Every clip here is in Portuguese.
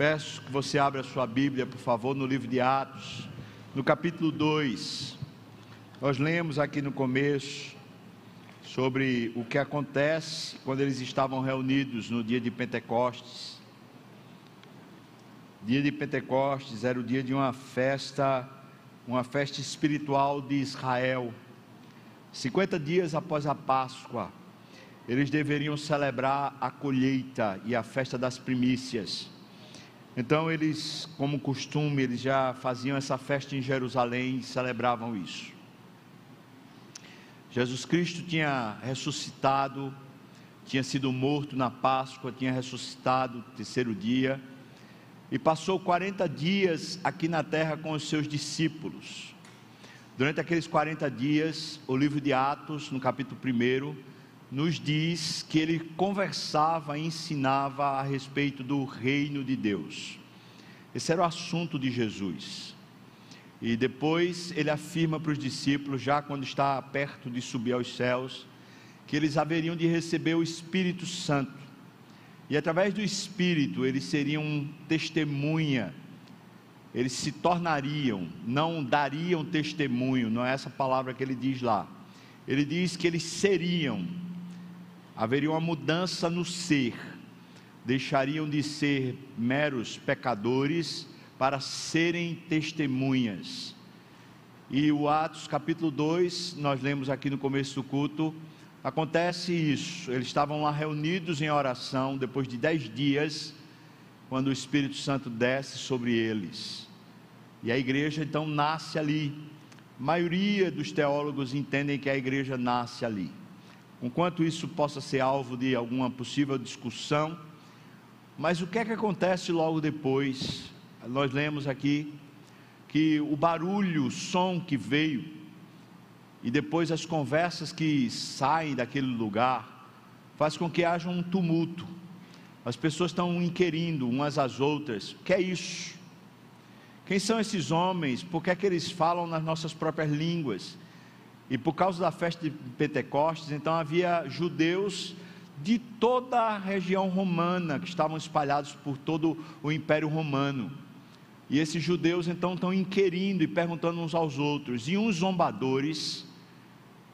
Peço que você abra a sua Bíblia, por favor, no livro de Atos, no capítulo 2. Nós lemos aqui no começo sobre o que acontece quando eles estavam reunidos no dia de Pentecostes. Dia de Pentecostes era o dia de uma festa, uma festa espiritual de Israel. 50 dias após a Páscoa, eles deveriam celebrar a colheita e a festa das primícias. Então eles, como costume, eles já faziam essa festa em Jerusalém e celebravam isso. Jesus Cristo tinha ressuscitado, tinha sido morto na Páscoa, tinha ressuscitado no terceiro dia e passou 40 dias aqui na terra com os seus discípulos. Durante aqueles 40 dias, o livro de Atos, no capítulo 1, nos diz que ele conversava e ensinava a respeito do reino de Deus. Esse era o assunto de Jesus. E depois ele afirma para os discípulos, já quando está perto de subir aos céus, que eles haveriam de receber o Espírito Santo. E através do Espírito eles seriam testemunha, eles se tornariam, não dariam testemunho, não é essa palavra que ele diz lá. Ele diz que eles seriam haveria uma mudança no ser, deixariam de ser meros pecadores para serem testemunhas. E o Atos capítulo 2, nós lemos aqui no começo do culto, acontece isso. Eles estavam lá reunidos em oração depois de dez dias, quando o Espírito Santo desce sobre eles. E a igreja então nasce ali. A maioria dos teólogos entendem que a igreja nasce ali. Enquanto isso possa ser alvo de alguma possível discussão, mas o que é que acontece logo depois? Nós lemos aqui que o barulho, o som que veio, e depois as conversas que saem daquele lugar, faz com que haja um tumulto. As pessoas estão inquirindo umas às outras: o que é isso? Quem são esses homens? Por que é que eles falam nas nossas próprias línguas? E por causa da festa de Pentecostes, então havia judeus de toda a região romana que estavam espalhados por todo o Império Romano. E esses judeus então estão inquirindo e perguntando uns aos outros. E uns zombadores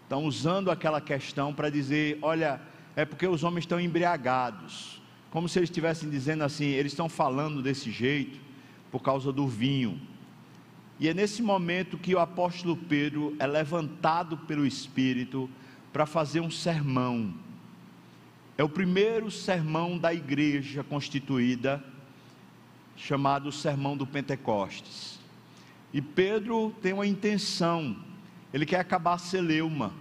estão usando aquela questão para dizer: olha, é porque os homens estão embriagados. Como se eles estivessem dizendo assim: eles estão falando desse jeito por causa do vinho. E é nesse momento que o apóstolo Pedro é levantado pelo Espírito para fazer um sermão. É o primeiro sermão da igreja constituída, chamado Sermão do Pentecostes. E Pedro tem uma intenção, ele quer acabar a celeuma,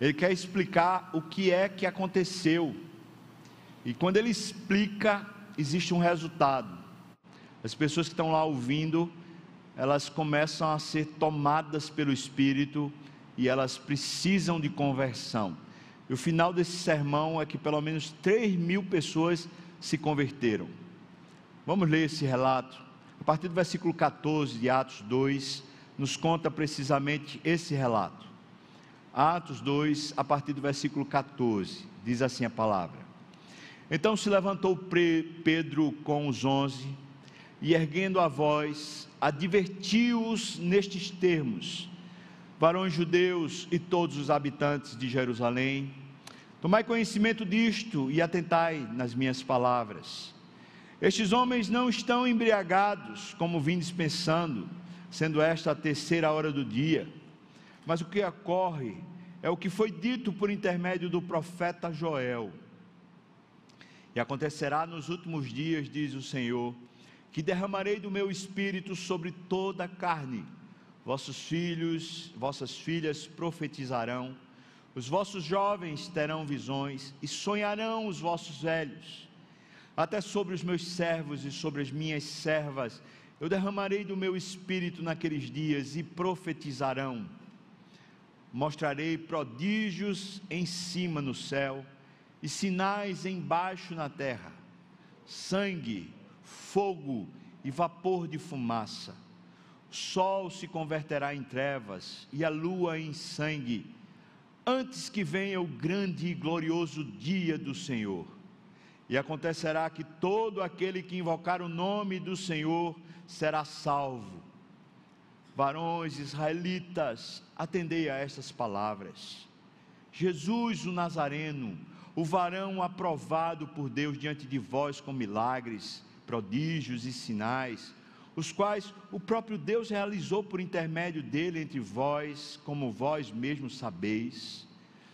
ele quer explicar o que é que aconteceu. E quando ele explica, existe um resultado. As pessoas que estão lá ouvindo, elas começam a ser tomadas pelo Espírito e elas precisam de conversão. E o final desse sermão é que pelo menos 3 mil pessoas se converteram. Vamos ler esse relato. A partir do versículo 14 de Atos 2, nos conta precisamente esse relato. Atos 2, a partir do versículo 14, diz assim a palavra: Então se levantou Pedro com os onze, e erguendo a voz, advertiu-os nestes termos: varões judeus e todos os habitantes de Jerusalém, tomai conhecimento disto e atentai nas minhas palavras. Estes homens não estão embriagados, como vindes pensando, sendo esta a terceira hora do dia, mas o que ocorre é o que foi dito por intermédio do profeta Joel. E acontecerá nos últimos dias, diz o Senhor, que derramarei do meu espírito sobre toda a carne. Vossos filhos, vossas filhas profetizarão, os vossos jovens terão visões e sonharão os vossos velhos. Até sobre os meus servos e sobre as minhas servas eu derramarei do meu espírito naqueles dias e profetizarão. Mostrarei prodígios em cima no céu e sinais embaixo na terra: sangue, fogo e vapor de fumaça. O sol se converterá em trevas e a lua em sangue, antes que venha o grande e glorioso dia do Senhor. E acontecerá que todo aquele que invocar o nome do Senhor será salvo. Varões israelitas, atendei a estas palavras. Jesus o Nazareno, o varão aprovado por Deus diante de vós com milagres, prodígios e sinais, os quais o próprio Deus realizou por intermédio dele entre vós, como vós mesmos sabeis,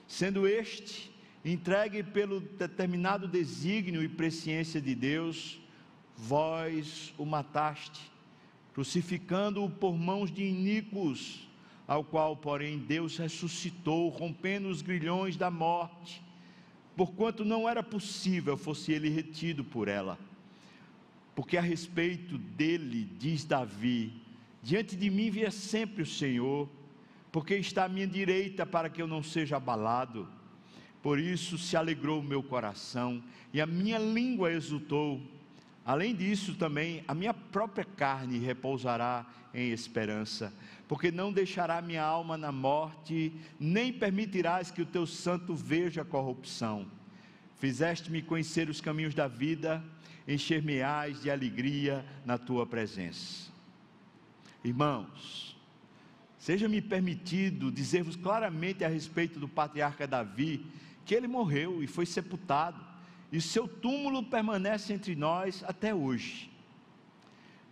sendo este entregue pelo determinado desígnio e presciência de Deus, vós o mataste, crucificando-o por mãos de iníquos, ao qual, porém, Deus ressuscitou, rompendo os grilhões da morte, porquanto não era possível fosse ele retido por ela. Porque a respeito dele, diz Davi: Diante de mim via sempre o Senhor, porque está à minha direita para que eu não seja abalado. Por isso se alegrou o meu coração e a minha língua exultou. Além disso, também a minha própria carne repousará em esperança, porque não deixará minha alma na morte, nem permitirás que o teu santo veja a corrupção. Fizeste-me conhecer os caminhos da vida, encher-me-ás de alegria na tua presença. Irmãos, seja-me permitido dizer-vos claramente a respeito do patriarca Davi, que ele morreu e foi sepultado, e seu túmulo permanece entre nós até hoje.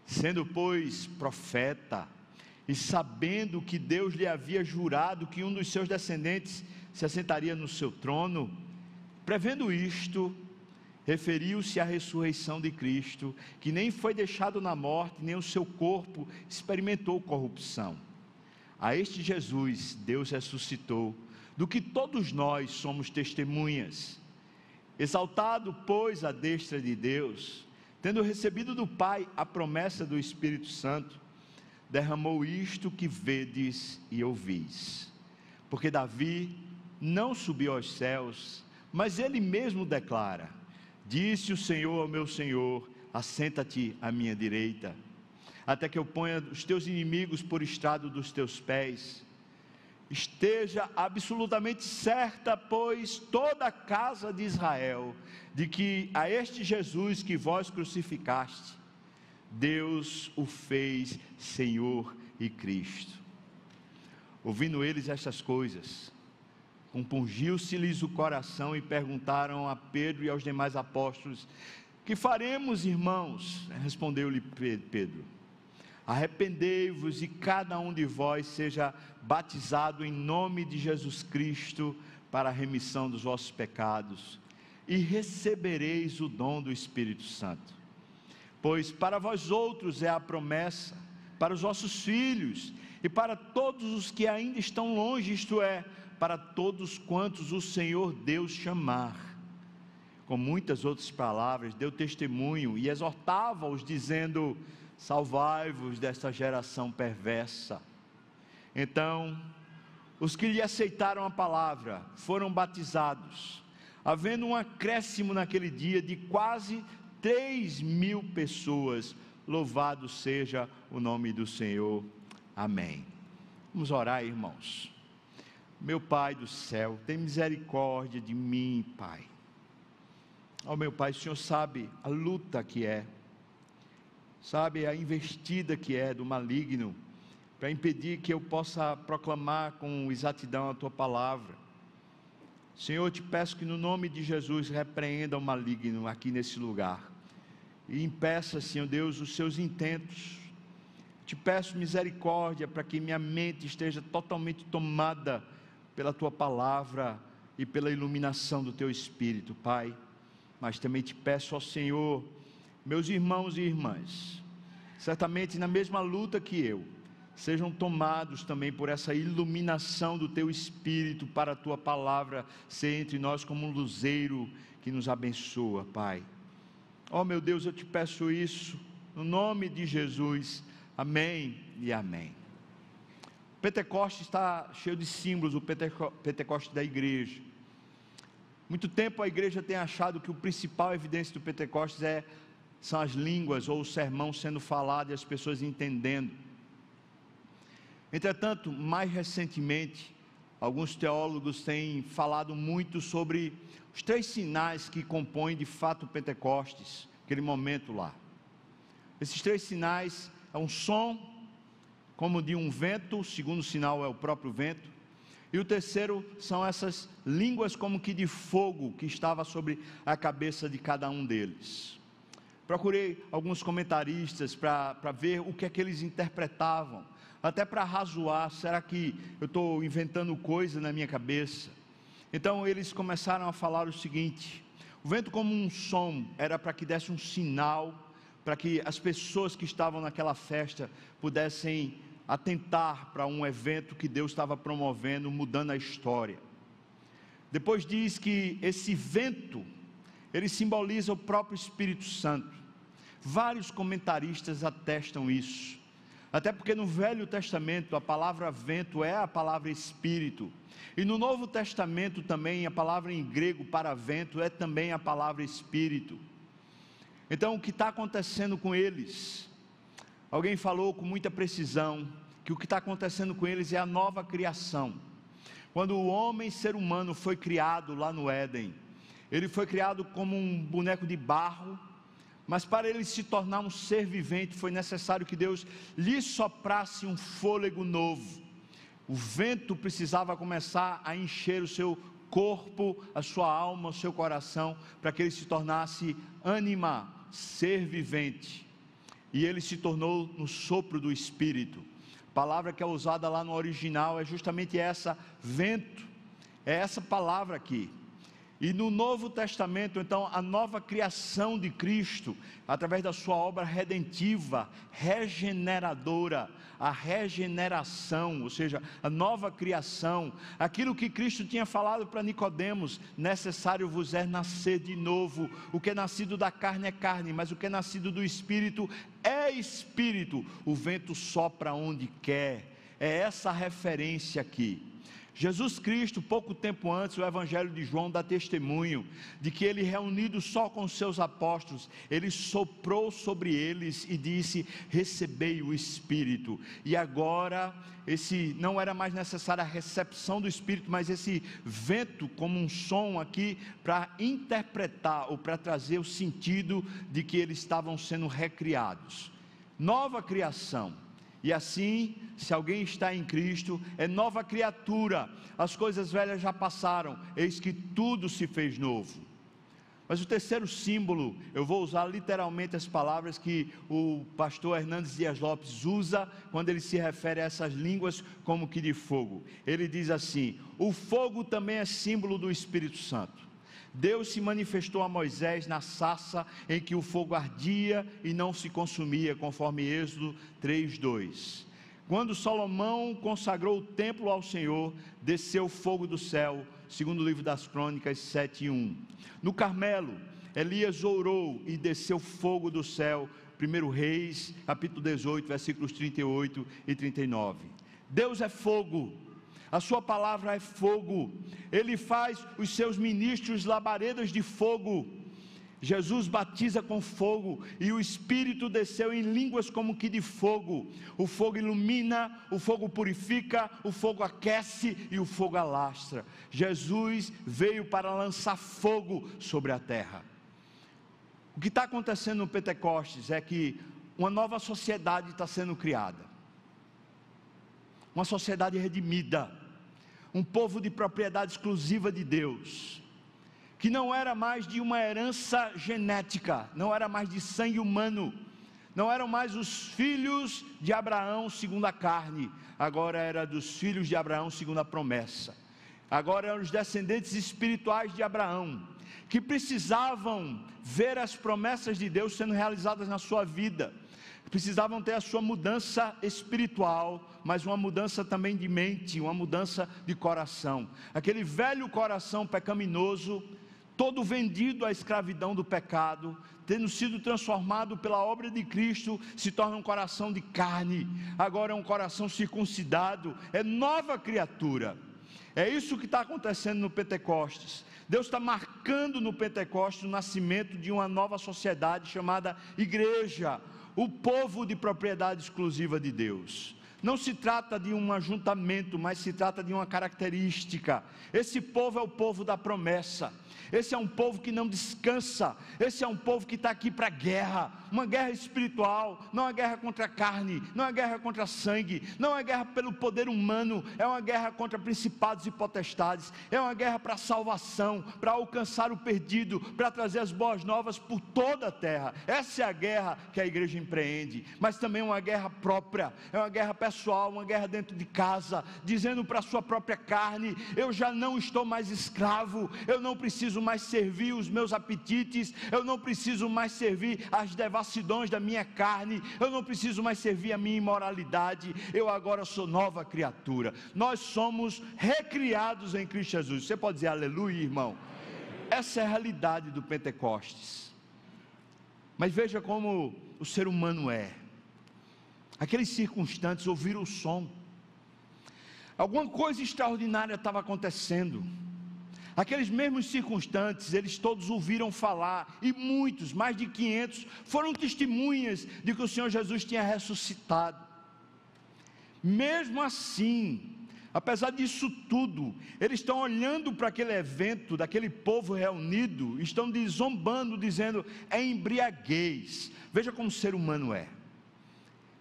Sendo, pois, profeta, e sabendo que Deus lhe havia jurado que um dos seus descendentes se assentaria no seu trono, prevendo isto, referiu-se à ressurreição de Cristo, que nem foi deixado na morte, nem o seu corpo experimentou corrupção. A este Jesus Deus ressuscitou do que todos nós somos testemunhas. Exaltado, pois, a destra de Deus, tendo recebido do Pai a promessa do Espírito Santo, derramou isto que vedes e ouvis. Porque Davi não subiu aos céus, mas ele mesmo declara: Disse o Senhor ao meu Senhor: Assenta-te à minha direita, até que eu ponha os teus inimigos por estrado dos teus pés. Esteja absolutamente certa, pois, toda a casa de Israel, de que a este Jesus que vós crucificaste, Deus o fez Senhor e Cristo. Ouvindo eles estas coisas, compungiu-se-lhes o coração e perguntaram a Pedro e aos demais apóstolos: Que faremos, irmãos? Respondeu-lhe Pedro Arrependei-vos e cada um de vós seja batizado em nome de Jesus Cristo para a remissão dos vossos pecados, e recebereis o dom do Espírito Santo. Pois para vós outros é a promessa, para os vossos filhos e para todos os que ainda estão longe, isto é, para todos quantos o Senhor Deus chamar. Com muitas outras palavras, deu testemunho e exortava-os, dizendo: salvai-vos desta geração perversa. Então, os que lhe aceitaram a palavra foram batizados, havendo um acréscimo naquele dia de quase três mil pessoas. Louvado seja o nome do Senhor. Amém. Vamos orar, irmãos. Meu Pai do céu, tem misericórdia de mim, Pai. Ó oh, meu Pai, o Senhor sabe a luta que é sabe, a investida que é do maligno, para impedir que eu possa proclamar com exatidão a tua palavra. Senhor, eu te peço que no nome de Jesus repreenda o maligno aqui nesse lugar e impeça, Senhor Deus, os seus intentos. Te peço misericórdia para que minha mente esteja totalmente tomada pela tua palavra e pela iluminação do teu espírito, Pai. Mas também te peço ao Senhor meus irmãos e irmãs, certamente na mesma luta que eu, sejam tomados também por essa iluminação do teu espírito para a tua palavra ser entre nós como um luzeiro que nos abençoa, Pai. Ó oh, meu Deus, eu te peço isso no nome de Jesus. Amém e amém. Pentecoste está cheio de símbolos, o Pentecoste da igreja. Muito tempo a igreja tem achado que o principal evidência do Pentecostes é são as línguas ou o sermão sendo falado e as pessoas entendendo. Entretanto, mais recentemente, alguns teólogos têm falado muito sobre os três sinais que compõem de fato o Pentecostes, aquele momento lá. Esses três sinais é um som como de um vento, o segundo sinal é o próprio vento, e o terceiro são essas línguas como que de fogo que estava sobre a cabeça de cada um deles. Procurei alguns comentaristas para ver o que é que eles interpretavam, até para razoar, será que eu estou inventando coisa na minha cabeça? Então eles começaram a falar o seguinte: o vento como um som era para que desse um sinal, para que as pessoas que estavam naquela festa pudessem atentar para um evento que Deus estava promovendo, mudando a história. Depois diz que esse vento, ele simboliza o próprio Espírito Santo. Vários comentaristas atestam isso. Até porque no Velho Testamento a palavra vento é a palavra espírito. E no Novo Testamento também a palavra em grego para vento é também a palavra espírito. Então o que está acontecendo com eles? Alguém falou com muita precisão que o que está acontecendo com eles é a nova criação. Quando o homem, ser humano, foi criado lá no Éden, ele foi criado como um boneco de barro, mas para ele se tornar um ser vivente, foi necessário que Deus lhe soprasse um fôlego novo. O vento precisava começar a encher o seu corpo, a sua alma, o seu coração, para que ele se tornasse ânima, ser vivente e ele se tornou no sopro do Espírito. A palavra que é usada lá no original é justamente essa, vento, é essa palavra aqui. E no Novo Testamento, então, a nova criação de Cristo, através da sua obra redentiva, regeneradora, a regeneração, ou seja, a nova criação, aquilo que Cristo tinha falado para Nicodemos, necessário vos é nascer de novo. O que é nascido da carne é carne, mas o que é nascido do espírito é espírito. O vento sopra onde quer. É essa referência aqui. Jesus Cristo, pouco tempo antes, o Evangelho de João dá testemunho de que ele, reunido só com seus apóstolos, ele soprou sobre eles e disse: Recebei o Espírito. E agora, esse não era mais necessária a recepção do Espírito, mas esse vento, como um som aqui, para interpretar ou para trazer o sentido de que eles estavam sendo recriados. Nova criação e assim, se alguém está em Cristo, é nova criatura, as coisas velhas já passaram, eis que tudo se fez novo. Mas o terceiro símbolo, eu vou usar literalmente as palavras que o pastor Hernandes Dias Lopes usa quando ele se refere a essas línguas como que de fogo. Ele diz assim: o fogo também é símbolo do Espírito Santo. Deus se manifestou a Moisés na sassa em que o fogo ardia e não se consumia, conforme Êxodo 3:2. Quando Salomão consagrou o templo ao Senhor, desceu fogo do céu, segundo o livro das Crônicas 7:1. No Carmelo, Elias orou e desceu fogo do céu, 1 Reis, capítulo 18, versículos 38 e 39. Deus é fogo, a sua palavra é fogo, ele faz os seus ministros labaredas de fogo. Jesus batiza com fogo e o Espírito desceu em línguas como que de fogo. O fogo ilumina, o fogo purifica, o fogo aquece e o fogo alastra. Jesus veio para lançar fogo sobre a terra. O que está acontecendo no Pentecostes é que uma nova sociedade está sendo criada uma sociedade redimida, um povo de propriedade exclusiva de Deus, que não era mais de uma herança genética, não era mais de sangue humano, não eram mais os filhos de Abraão segundo a carne, agora era dos filhos de Abraão segundo a promessa. Agora eram os descendentes espirituais de Abraão, que precisavam ver as promessas de Deus sendo realizadas na sua vida precisavam ter a sua mudança espiritual, mas uma mudança também de mente, uma mudança de coração. Aquele velho coração pecaminoso, todo vendido à escravidão do pecado, tendo sido transformado pela obra de Cristo, se torna um coração de carne, agora é um coração circuncidado, é nova criatura. É isso que está acontecendo no Pentecostes. Deus está marcando no Pentecostes o nascimento de uma nova sociedade chamada igreja, o povo de propriedade exclusiva de Deus. não se trata de um ajuntamento, mas se trata de uma característica. Esse povo é o povo da promessa. Esse é um povo que não descansa. Esse é um povo que está aqui para guerra, uma guerra espiritual, não é guerra contra a carne, não é guerra contra sangue, não é guerra pelo poder humano, é uma guerra contra principados e potestades, é uma guerra para salvação, para alcançar o perdido, para trazer as boas novas por toda a terra. Essa é a guerra que a igreja empreende, mas também uma guerra própria, é uma guerra pessoal, uma guerra dentro de casa, dizendo para a sua própria carne: eu já não estou mais escravo, eu não preciso preciso mais servir os meus apetites, eu não preciso mais servir as devassidões da minha carne, eu não preciso mais servir a minha imoralidade, eu agora sou nova criatura. Nós somos recriados em Cristo Jesus. Você pode dizer aleluia, irmão? Essa é a realidade do Pentecostes. Mas veja como o ser humano é. Aqueles circunstantes ouviram o som. Alguma coisa extraordinária estava acontecendo. Aqueles mesmos circunstantes, eles todos ouviram falar, e muitos, mais de 500, foram testemunhas de que o Senhor Jesus tinha ressuscitado. Mesmo assim, apesar disso tudo, eles estão olhando para aquele evento, daquele povo reunido, estão zombando, dizendo: é embriaguez. Veja como o ser humano é,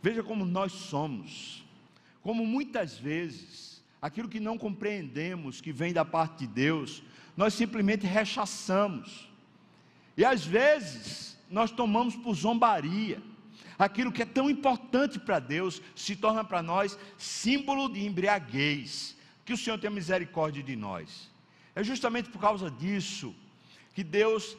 veja como nós somos, como muitas vezes aquilo que não compreendemos, que vem da parte de Deus, nós simplesmente rechaçamos. E às vezes nós tomamos por zombaria. Aquilo que é tão importante para Deus se torna para nós símbolo de embriaguez. Que o Senhor tenha misericórdia de nós. É justamente por causa disso que Deus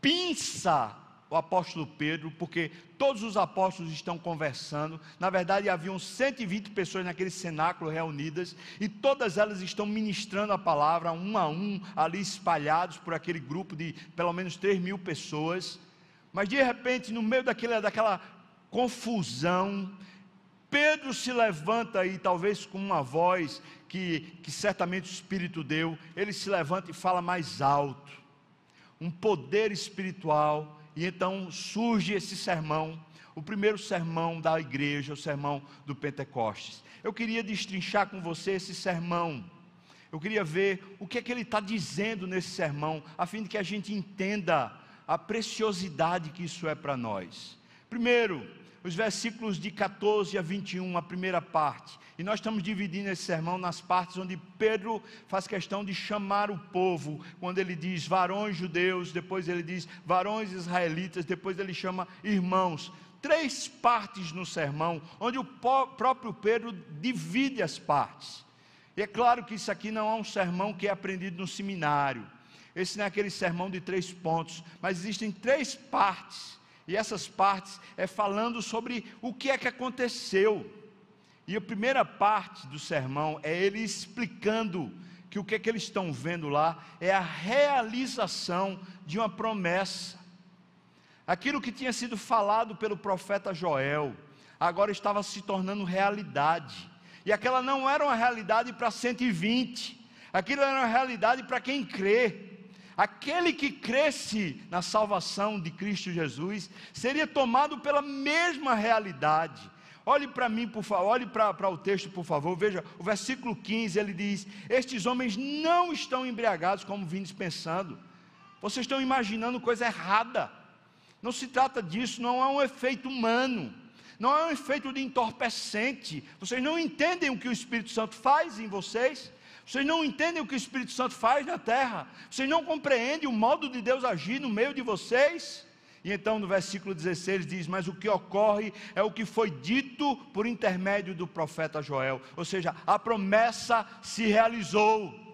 pinça o apóstolo Pedro, porque todos os apóstolos estão conversando. Na verdade, haviam 120 pessoas naquele cenáculo reunidas, e todas elas estão ministrando a palavra, um a um, ali espalhados por aquele grupo de pelo menos 3 mil pessoas. Mas de repente, no meio daquela, daquela confusão, Pedro se levanta e talvez com uma voz que, que certamente o Espírito deu, ele se levanta e fala mais alto. Um poder espiritual e então surge esse sermão, o primeiro sermão da igreja, o sermão do Pentecostes. Eu queria destrinchar com você esse sermão. Eu queria ver o que é que ele está dizendo nesse sermão, a fim de que a gente entenda a preciosidade que isso é para nós. Primeiro, os versículos de 14 a 21, a primeira parte. E nós estamos dividindo esse sermão nas partes onde Pedro faz questão de chamar o povo, quando ele diz varões judeus, depois ele diz varões israelitas, depois ele chama irmãos. Três partes no sermão, onde o próprio Pedro divide as partes. E é claro que isso aqui não é um sermão que é aprendido no seminário. Esse não é aquele sermão de três pontos, mas existem três partes e essas partes é falando sobre o que é que aconteceu. E a primeira parte do sermão é ele explicando que o que é que eles estão vendo lá é a realização de uma promessa. Aquilo que tinha sido falado pelo profeta Joel, agora estava se tornando realidade. E aquela não era uma realidade para 120, aquilo era uma realidade para quem crê. Aquele que cresce na salvação de Cristo Jesus seria tomado pela mesma realidade. Olhe para mim, por favor, olhe para o texto, por favor. Veja, o versículo 15 ele diz: Estes homens não estão embriagados como vindes pensando. Vocês estão imaginando coisa errada. Não se trata disso, não é um efeito humano, não é um efeito de entorpecente. Vocês não entendem o que o Espírito Santo faz em vocês. Vocês não entendem o que o Espírito Santo faz na terra. Vocês não compreendem o modo de Deus agir no meio de vocês. E então no versículo 16 diz: Mas o que ocorre é o que foi dito por intermédio do profeta Joel. Ou seja, a promessa se realizou.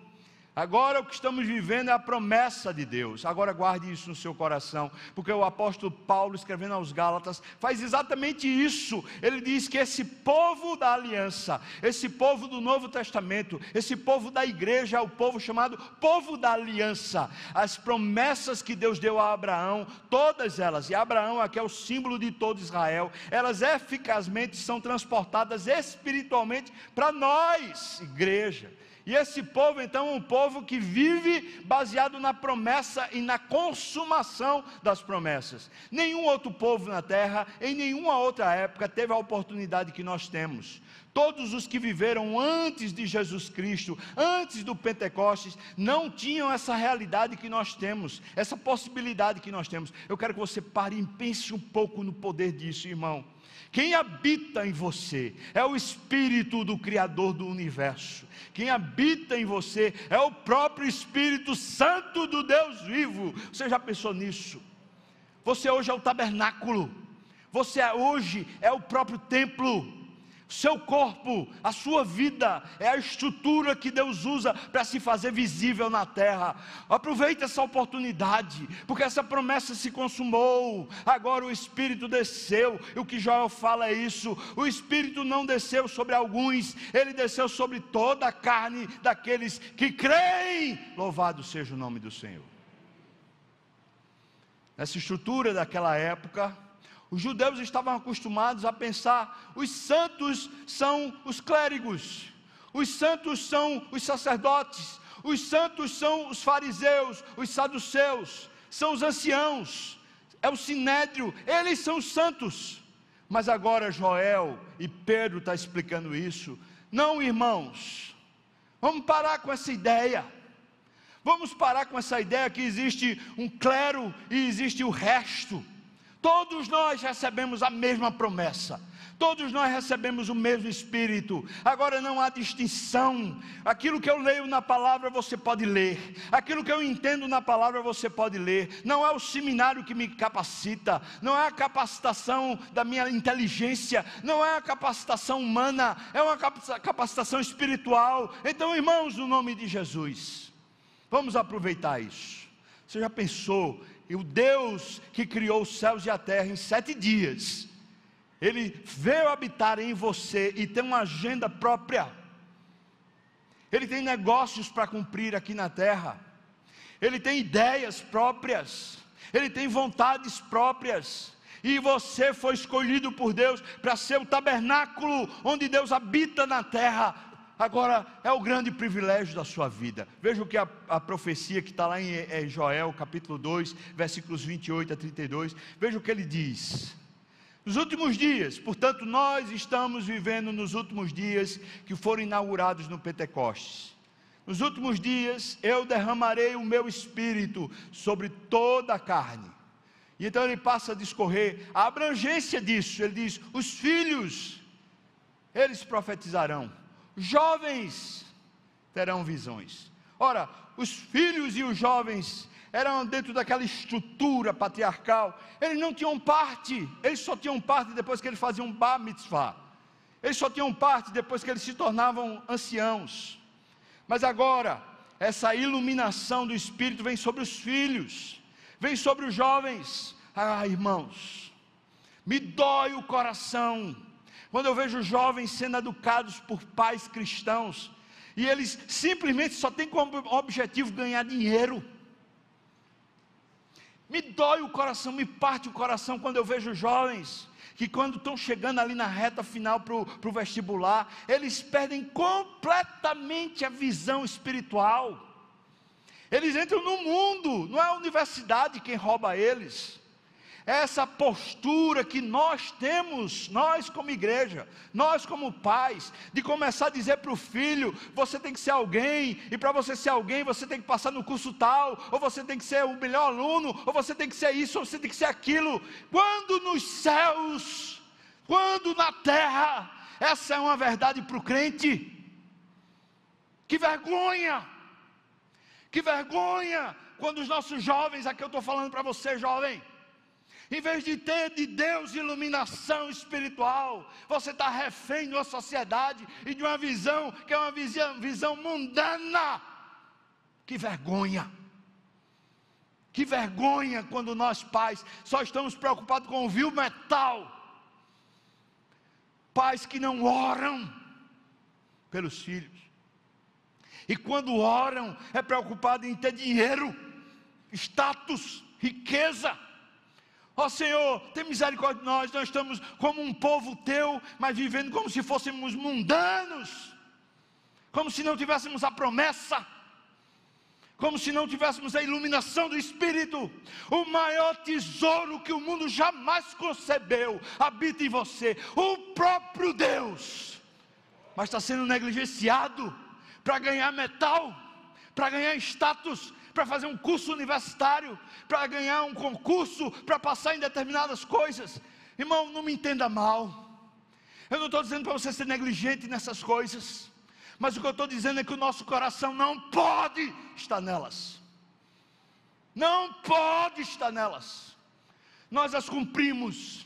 Agora o que estamos vivendo é a promessa de Deus. Agora guarde isso no seu coração, porque o apóstolo Paulo, escrevendo aos Gálatas, faz exatamente isso. Ele diz que esse povo da aliança, esse povo do Novo Testamento, esse povo da igreja, é o povo chamado povo da aliança. As promessas que Deus deu a Abraão, todas elas, e Abraão aqui é o símbolo de todo Israel, elas eficazmente são transportadas espiritualmente para nós, igreja. E esse povo, então, é um povo que vive baseado na promessa e na consumação das promessas. Nenhum outro povo na terra, em nenhuma outra época, teve a oportunidade que nós temos. Todos os que viveram antes de Jesus Cristo, antes do Pentecostes, não tinham essa realidade que nós temos, essa possibilidade que nós temos. Eu quero que você pare e pense um pouco no poder disso, irmão. Quem habita em você é o Espírito do Criador do universo. Quem habita em você é o próprio Espírito Santo do Deus vivo. Você já pensou nisso? Você hoje é o tabernáculo. Você é hoje é o próprio templo seu corpo, a sua vida, é a estrutura que Deus usa para se fazer visível na terra. Aproveite essa oportunidade, porque essa promessa se consumou. Agora o Espírito desceu, e o que Joel fala é isso: o Espírito não desceu sobre alguns, ele desceu sobre toda a carne daqueles que creem. Louvado seja o nome do Senhor. Essa estrutura daquela época, os judeus estavam acostumados a pensar: os santos são os clérigos, os santos são os sacerdotes, os santos são os fariseus, os saduceus, são os anciãos, é o sinédrio, eles são os santos. Mas agora Joel e Pedro está explicando isso. Não, irmãos, vamos parar com essa ideia. Vamos parar com essa ideia que existe um clero e existe o resto. Todos nós recebemos a mesma promessa. Todos nós recebemos o mesmo Espírito. Agora não há distinção. Aquilo que eu leio na palavra você pode ler. Aquilo que eu entendo na palavra você pode ler. Não é o seminário que me capacita. Não é a capacitação da minha inteligência. Não é a capacitação humana. É uma capacitação espiritual. Então, irmãos, no nome de Jesus, vamos aproveitar isso. Você já pensou e o Deus que criou os céus e a terra em sete dias, Ele veio habitar em você e tem uma agenda própria. Ele tem negócios para cumprir aqui na terra. Ele tem ideias próprias. Ele tem vontades próprias. E você foi escolhido por Deus para ser o tabernáculo onde Deus habita na terra, Agora, é o grande privilégio da sua vida. Veja o que a, a profecia que está lá em, em Joel, capítulo 2, versículos 28 a 32. Veja o que ele diz. Nos últimos dias, portanto, nós estamos vivendo nos últimos dias que foram inaugurados no Pentecostes. Nos últimos dias eu derramarei o meu espírito sobre toda a carne. E então ele passa a discorrer a abrangência disso. Ele diz: os filhos, eles profetizarão jovens terão visões. Ora, os filhos e os jovens eram dentro daquela estrutura patriarcal, eles não tinham parte, eles só tinham parte depois que eles faziam bar mitzvah. Eles só tinham parte depois que eles se tornavam anciãos. Mas agora, essa iluminação do Espírito vem sobre os filhos, vem sobre os jovens. Ah, irmãos, me dói o coração quando eu vejo jovens sendo educados por pais cristãos, e eles simplesmente só têm como objetivo ganhar dinheiro. Me dói o coração, me parte o coração quando eu vejo jovens que, quando estão chegando ali na reta final para o vestibular, eles perdem completamente a visão espiritual. Eles entram no mundo, não é a universidade quem rouba eles essa postura que nós temos, nós como igreja, nós como pais, de começar a dizer para o filho: você tem que ser alguém, e para você ser alguém, você tem que passar no curso tal, ou você tem que ser o melhor aluno, ou você tem que ser isso, ou você tem que ser aquilo. Quando nos céus, quando na terra, essa é uma verdade para o crente. Que vergonha! Que vergonha! Quando os nossos jovens, aqui eu estou falando para você, jovem, em vez de ter de Deus iluminação espiritual, você está refém de uma sociedade e de uma visão que é uma visão, visão mundana. Que vergonha! Que vergonha quando nós pais só estamos preocupados com o vil metal. Pais que não oram pelos filhos. E quando oram, é preocupado em ter dinheiro, status, riqueza. Ó oh, Senhor, tem misericórdia de nós, nós estamos como um povo teu, mas vivendo como se fôssemos mundanos, como se não tivéssemos a promessa, como se não tivéssemos a iluminação do Espírito. O maior tesouro que o mundo jamais concebeu habita em você, o próprio Deus, mas está sendo negligenciado para ganhar metal, para ganhar status, para fazer um curso universitário, para ganhar um concurso, para passar em determinadas coisas. Irmão, não me entenda mal. Eu não estou dizendo para você ser negligente nessas coisas. Mas o que eu estou dizendo é que o nosso coração não pode estar nelas. Não pode estar nelas. Nós as cumprimos,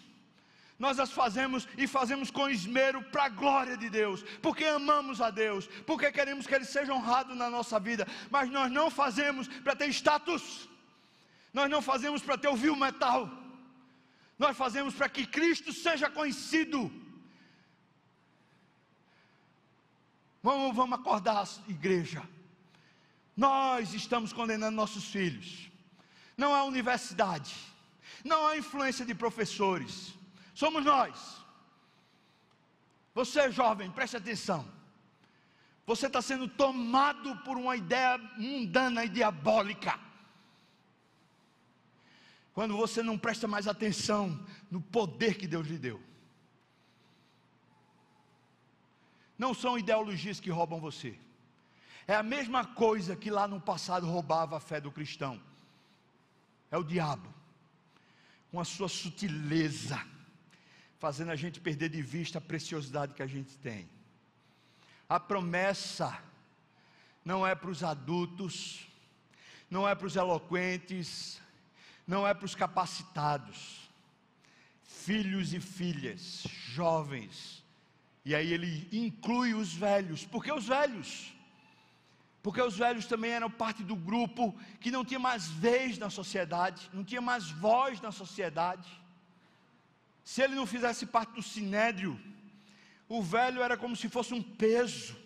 nós as fazemos e fazemos com esmero para a glória de Deus, porque amamos a Deus, porque queremos que Ele seja honrado na nossa vida, mas nós não fazemos para ter status, nós não fazemos para ter o metal, nós fazemos para que Cristo seja conhecido Vamos, vamos acordar, igreja. Nós estamos condenando nossos filhos. Não há universidade. Não há influência de professores. Somos nós. Você, jovem, preste atenção. Você está sendo tomado por uma ideia mundana e diabólica. Quando você não presta mais atenção no poder que Deus lhe deu. não são ideologias que roubam você. É a mesma coisa que lá no passado roubava a fé do cristão. É o diabo, com a sua sutileza, fazendo a gente perder de vista a preciosidade que a gente tem. A promessa não é para os adultos, não é para os eloquentes, não é para os capacitados. Filhos e filhas, jovens, e aí ele inclui os velhos. Por que os velhos? Porque os velhos também eram parte do grupo que não tinha mais vez na sociedade, não tinha mais voz na sociedade. Se ele não fizesse parte do sinédrio, o velho era como se fosse um peso.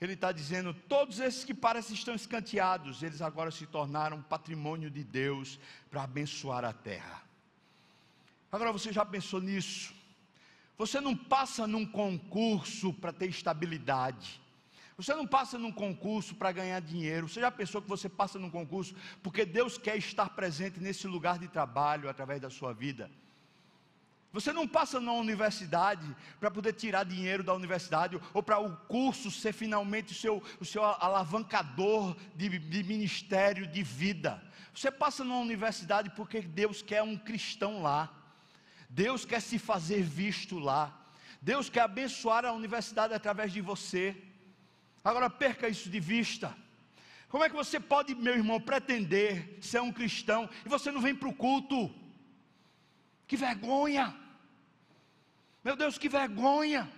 Ele está dizendo: todos esses que parecem estão escanteados, eles agora se tornaram patrimônio de Deus para abençoar a terra. Agora você já pensou nisso? Você não passa num concurso para ter estabilidade. Você não passa num concurso para ganhar dinheiro. Você já pensou que você passa num concurso porque Deus quer estar presente nesse lugar de trabalho através da sua vida? Você não passa numa universidade para poder tirar dinheiro da universidade ou para o curso ser finalmente o seu, o seu alavancador de, de ministério de vida. Você passa numa universidade porque Deus quer um cristão lá. Deus quer se fazer visto lá. Deus quer abençoar a universidade através de você. Agora perca isso de vista. Como é que você pode, meu irmão, pretender ser um cristão e você não vem para o culto? Que vergonha! Meu Deus, que vergonha!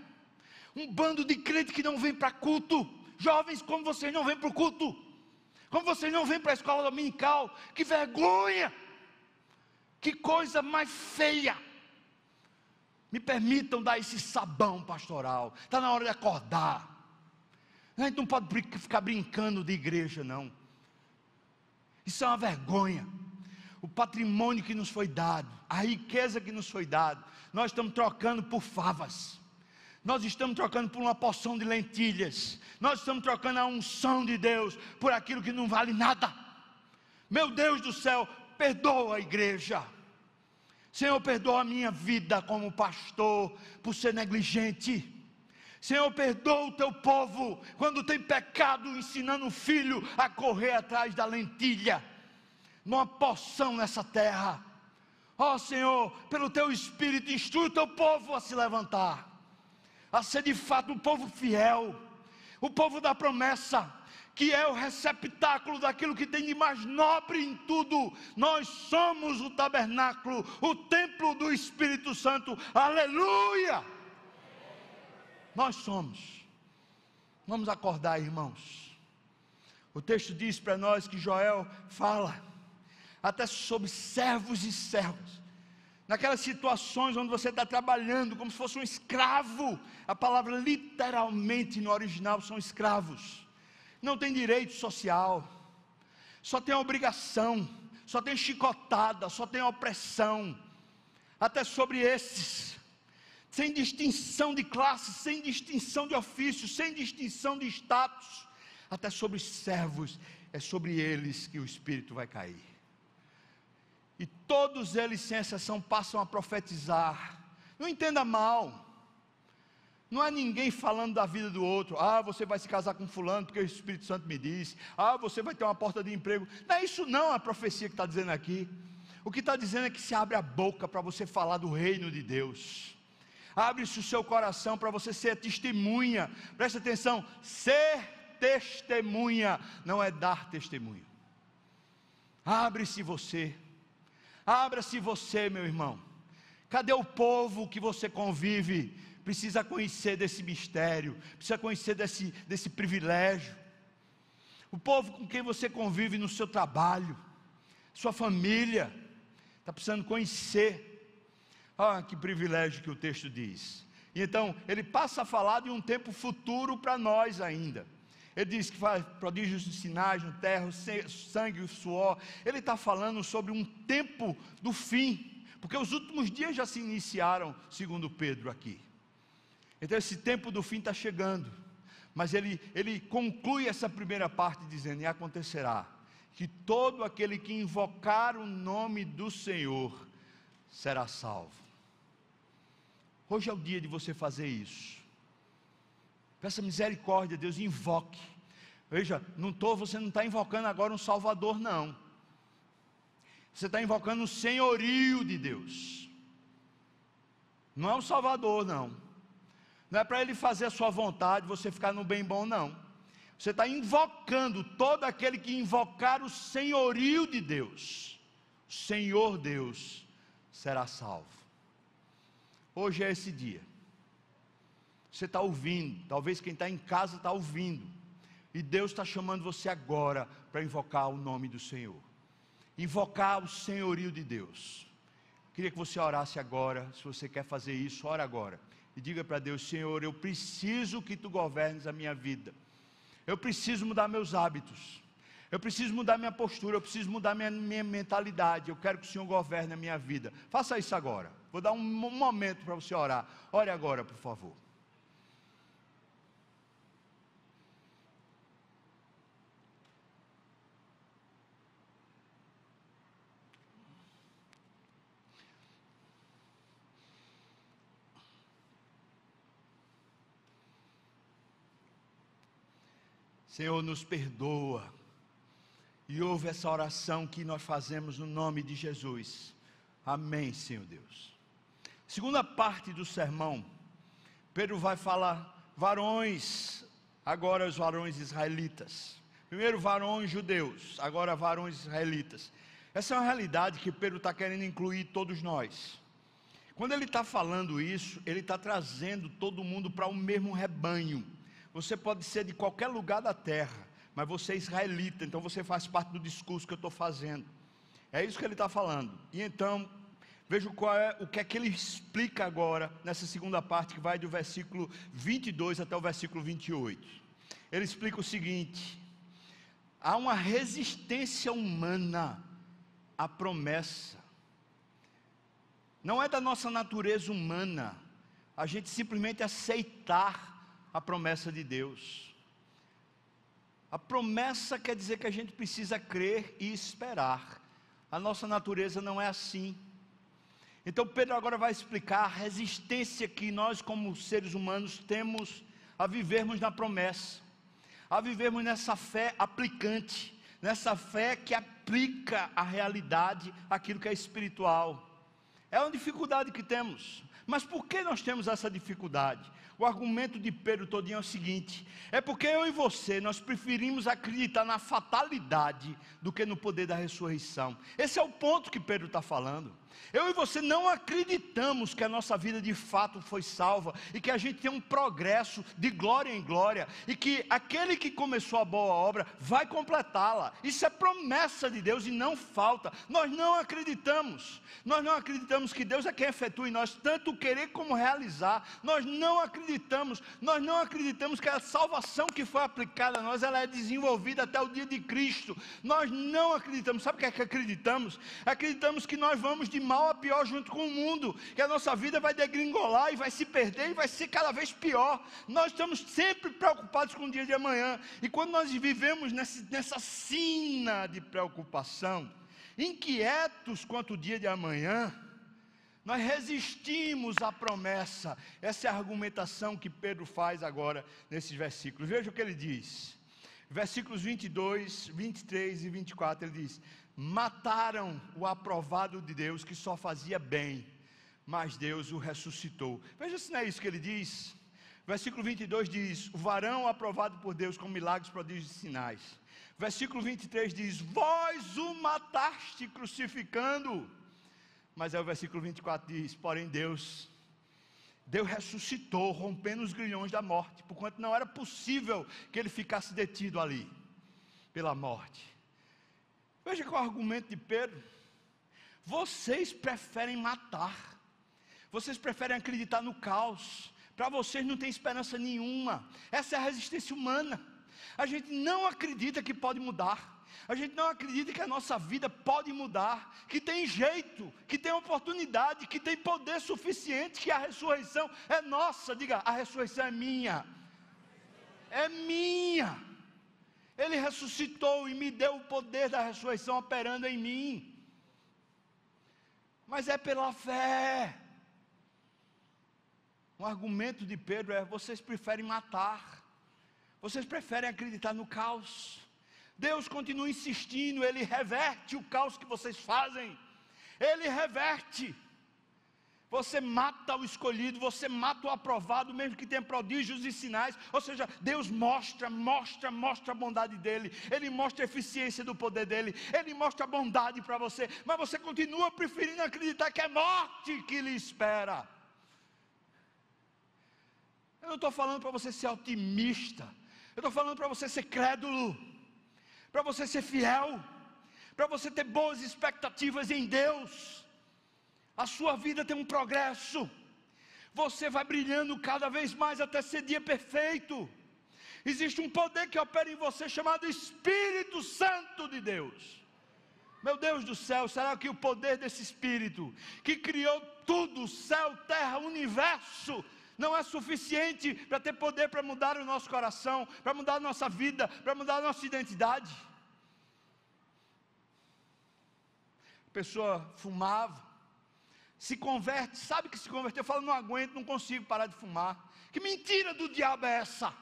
Um bando de crente que não vem para culto. Jovens, como vocês não vêm para o culto? Como vocês não vêm para a escola dominical? Que vergonha! Que coisa mais feia! Me permitam dar esse sabão pastoral. Está na hora de acordar. A gente não pode ficar brincando de igreja, não. Isso é uma vergonha. O patrimônio que nos foi dado, a riqueza que nos foi dado, nós estamos trocando por favas. Nós estamos trocando por uma porção de lentilhas. Nós estamos trocando a unção de Deus por aquilo que não vale nada. Meu Deus do céu, perdoa a igreja. Senhor, perdoa a minha vida como pastor por ser negligente. Senhor, perdoa o teu povo quando tem pecado, ensinando o filho a correr atrás da lentilha, numa porção nessa terra. Ó oh, Senhor, pelo teu espírito, instrui o teu povo a se levantar, a ser de fato um povo fiel, o povo da promessa, que é o receptáculo daquilo que tem de mais nobre em tudo. Nós somos o tabernáculo, o templo do Espírito Santo. Aleluia! Nós somos. Vamos acordar, irmãos. O texto diz para nós que Joel fala até sobre servos e servos. Naquelas situações onde você está trabalhando como se fosse um escravo, a palavra literalmente no original são escravos não tem direito social, só tem obrigação, só tem chicotada, só tem opressão, até sobre esses. sem distinção de classe, sem distinção de ofício, sem distinção de status, até sobre servos, é sobre eles que o Espírito vai cair. E todos eles, sem exceção, passam a profetizar. Não entenda mal. Não é ninguém falando da vida do outro. Ah, você vai se casar com fulano porque o Espírito Santo me disse. Ah, você vai ter uma porta de emprego. Não é isso não a profecia que está dizendo aqui. O que está dizendo é que se abre a boca para você falar do reino de Deus. Abre-se o seu coração para você ser testemunha. Presta atenção, ser testemunha não é dar testemunho. Abre-se você. Abra-se você, meu irmão. Cadê o povo que você convive? precisa conhecer desse mistério, precisa conhecer desse, desse privilégio. O povo com quem você convive no seu trabalho, sua família, está precisando conhecer. Ah, que privilégio que o texto diz. Então, ele passa a falar de um tempo futuro para nós ainda. Ele diz que faz prodígios de sinais no terra, sangue e suor. Ele está falando sobre um tempo do fim, porque os últimos dias já se iniciaram, segundo Pedro aqui. Então esse tempo do fim está chegando. Mas ele, ele conclui essa primeira parte dizendo: E acontecerá que todo aquele que invocar o nome do Senhor será salvo. Hoje é o dia de você fazer isso. Peça misericórdia, Deus, invoque. Veja, não tô, você não está invocando agora um Salvador, não. Você está invocando o senhorio de Deus. Não é o Salvador, não. Não é para ele fazer a sua vontade, você ficar no bem bom, não. Você está invocando todo aquele que invocar o senhorio de Deus, Senhor Deus, será salvo. Hoje é esse dia. Você está ouvindo, talvez quem está em casa está ouvindo, e Deus está chamando você agora para invocar o nome do Senhor, invocar o senhorio de Deus. Queria que você orasse agora, se você quer fazer isso, ora agora e diga para Deus: Senhor, eu preciso que tu governes a minha vida. Eu preciso mudar meus hábitos. Eu preciso mudar minha postura, eu preciso mudar minha, minha mentalidade. Eu quero que o Senhor governe a minha vida. Faça isso agora. Vou dar um momento para você orar. Ore agora, por favor. Senhor, nos perdoa. E ouve essa oração que nós fazemos no nome de Jesus. Amém, Senhor Deus. Segunda parte do sermão, Pedro vai falar varões, agora os varões israelitas. Primeiro varões judeus, agora varões israelitas. Essa é uma realidade que Pedro está querendo incluir todos nós. Quando ele está falando isso, ele está trazendo todo mundo para o mesmo rebanho. Você pode ser de qualquer lugar da terra, mas você é israelita, então você faz parte do discurso que eu estou fazendo. É isso que ele está falando. E então, veja qual é, o que é que ele explica agora, nessa segunda parte, que vai do versículo 22 até o versículo 28. Ele explica o seguinte: há uma resistência humana à promessa. Não é da nossa natureza humana a gente simplesmente aceitar a promessa de Deus. A promessa quer dizer que a gente precisa crer e esperar. A nossa natureza não é assim. Então Pedro agora vai explicar a resistência que nós, como seres humanos, temos a vivermos na promessa, a vivermos nessa fé aplicante, nessa fé que aplica a realidade aquilo que é espiritual. É uma dificuldade que temos. Mas por que nós temos essa dificuldade? O argumento de Pedro todinho é o seguinte: é porque eu e você nós preferimos acreditar na fatalidade do que no poder da ressurreição. Esse é o ponto que Pedro está falando. Eu e você não acreditamos que a nossa vida de fato foi salva e que a gente tem um progresso de glória em glória e que aquele que começou a boa obra vai completá-la. Isso é promessa de Deus e não falta. Nós não acreditamos. Nós não acreditamos que Deus é quem efetua em nós tanto querer como realizar. Nós não acreditamos. Nós não acreditamos que a salvação que foi aplicada a nós ela é desenvolvida até o dia de Cristo. Nós não acreditamos. Sabe o que é que acreditamos? Acreditamos que nós vamos de mal a pior junto com o mundo, que a nossa vida vai degringolar e vai se perder e vai ser cada vez pior. Nós estamos sempre preocupados com o dia de amanhã, e quando nós vivemos nessa, nessa sina de preocupação, inquietos quanto o dia de amanhã, nós resistimos à promessa. Essa é a argumentação que Pedro faz agora nesses versículos. Veja o que ele diz. Versículos 22, 23 e 24, ele diz: Mataram o aprovado de Deus que só fazia bem, mas Deus o ressuscitou. Veja se não é isso que ele diz. Versículo 22 diz: O varão aprovado por Deus com milagres, prodígios e sinais. Versículo 23 diz: Vós o mataste crucificando. Mas aí o versículo 24 diz: Porém, Deus, Deus ressuscitou, rompendo os grilhões da morte, porquanto não era possível que ele ficasse detido ali, pela morte. Veja qual é o argumento de Pedro. Vocês preferem matar, vocês preferem acreditar no caos, para vocês não tem esperança nenhuma, essa é a resistência humana. A gente não acredita que pode mudar. A gente não acredita que a nossa vida pode mudar, que tem jeito, que tem oportunidade, que tem poder suficiente, que a ressurreição é nossa. Diga, a ressurreição é minha. É minha. Ele ressuscitou e me deu o poder da ressurreição operando em mim. Mas é pela fé. Um argumento de Pedro é: vocês preferem matar, vocês preferem acreditar no caos. Deus continua insistindo, Ele reverte o caos que vocês fazem, Ele reverte. Você mata o escolhido, você mata o aprovado, mesmo que tenha prodígios e sinais. Ou seja, Deus mostra, mostra, mostra a bondade dele. Ele mostra a eficiência do poder dele. Ele mostra a bondade para você. Mas você continua preferindo acreditar que é morte que lhe espera. Eu não estou falando para você ser otimista. Eu estou falando para você ser crédulo para você ser fiel, para você ter boas expectativas em Deus. A sua vida tem um progresso. Você vai brilhando cada vez mais até ser dia perfeito. Existe um poder que opera em você chamado Espírito Santo de Deus. Meu Deus do céu, será que o poder desse Espírito, que criou tudo, céu, terra, universo, não é suficiente para ter poder para mudar o nosso coração, para mudar a nossa vida, para mudar a nossa identidade. A pessoa fumava, se converte, sabe que se converteu, fala: não aguento, não consigo parar de fumar. Que mentira do diabo é essa?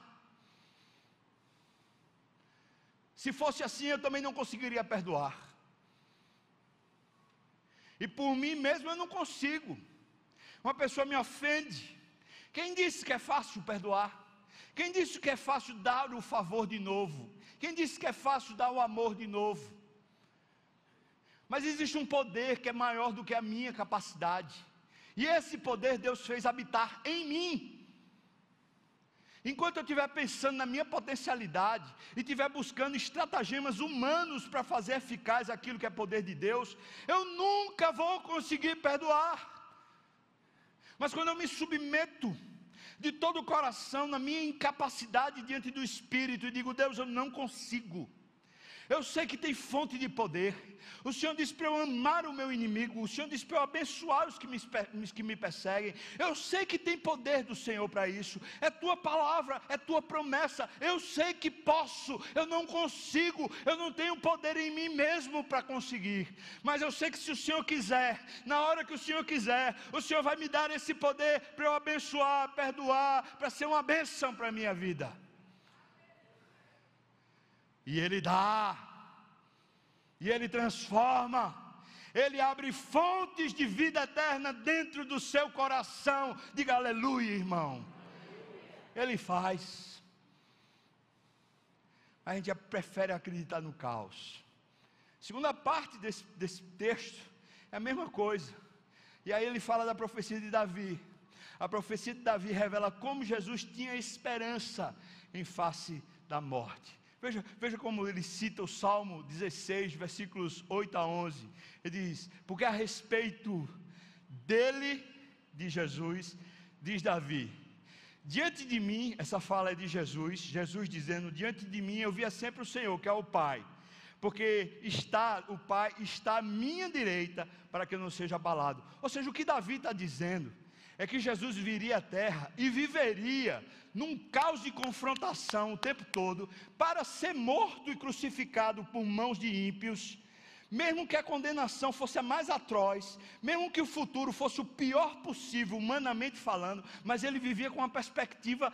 Se fosse assim, eu também não conseguiria perdoar. E por mim mesmo eu não consigo. Uma pessoa me ofende, quem disse que é fácil perdoar? Quem disse que é fácil dar o favor de novo? Quem disse que é fácil dar o amor de novo? Mas existe um poder que é maior do que a minha capacidade. E esse poder Deus fez habitar em mim. Enquanto eu estiver pensando na minha potencialidade e estiver buscando estratagemas humanos para fazer eficaz aquilo que é poder de Deus, eu nunca vou conseguir perdoar. Mas quando eu me submeto de todo o coração na minha incapacidade diante do Espírito e digo, Deus, eu não consigo. Eu sei que tem fonte de poder. O Senhor disse para eu amar o meu inimigo. O Senhor disse para eu abençoar os que me, que me perseguem. Eu sei que tem poder do Senhor para isso. É tua palavra, é tua promessa. Eu sei que posso. Eu não consigo. Eu não tenho poder em mim mesmo para conseguir. Mas eu sei que se o Senhor quiser, na hora que o Senhor quiser, o Senhor vai me dar esse poder para eu abençoar, perdoar, para ser uma bênção para a minha vida. E Ele dá, e Ele transforma, Ele abre fontes de vida eterna dentro do seu coração. Diga aleluia, irmão. Ele faz. A gente prefere acreditar no caos. Segunda parte desse, desse texto é a mesma coisa. E aí ele fala da profecia de Davi. A profecia de Davi revela como Jesus tinha esperança em face da morte. Veja, veja como ele cita o Salmo 16, versículos 8 a 11. Ele diz: Porque a respeito dele, de Jesus, diz Davi: Diante de mim, essa fala é de Jesus, Jesus dizendo: Diante de mim eu via sempre o Senhor, que é o Pai. porque está o Pai está à minha direita para que eu não seja abalado. Ou seja, o que Davi está dizendo é que Jesus viria à terra e viveria num caos de confrontação o tempo todo, para ser morto e crucificado por mãos de ímpios mesmo que a condenação fosse a mais atroz, mesmo que o futuro fosse o pior possível, humanamente falando, mas ele vivia com uma perspectiva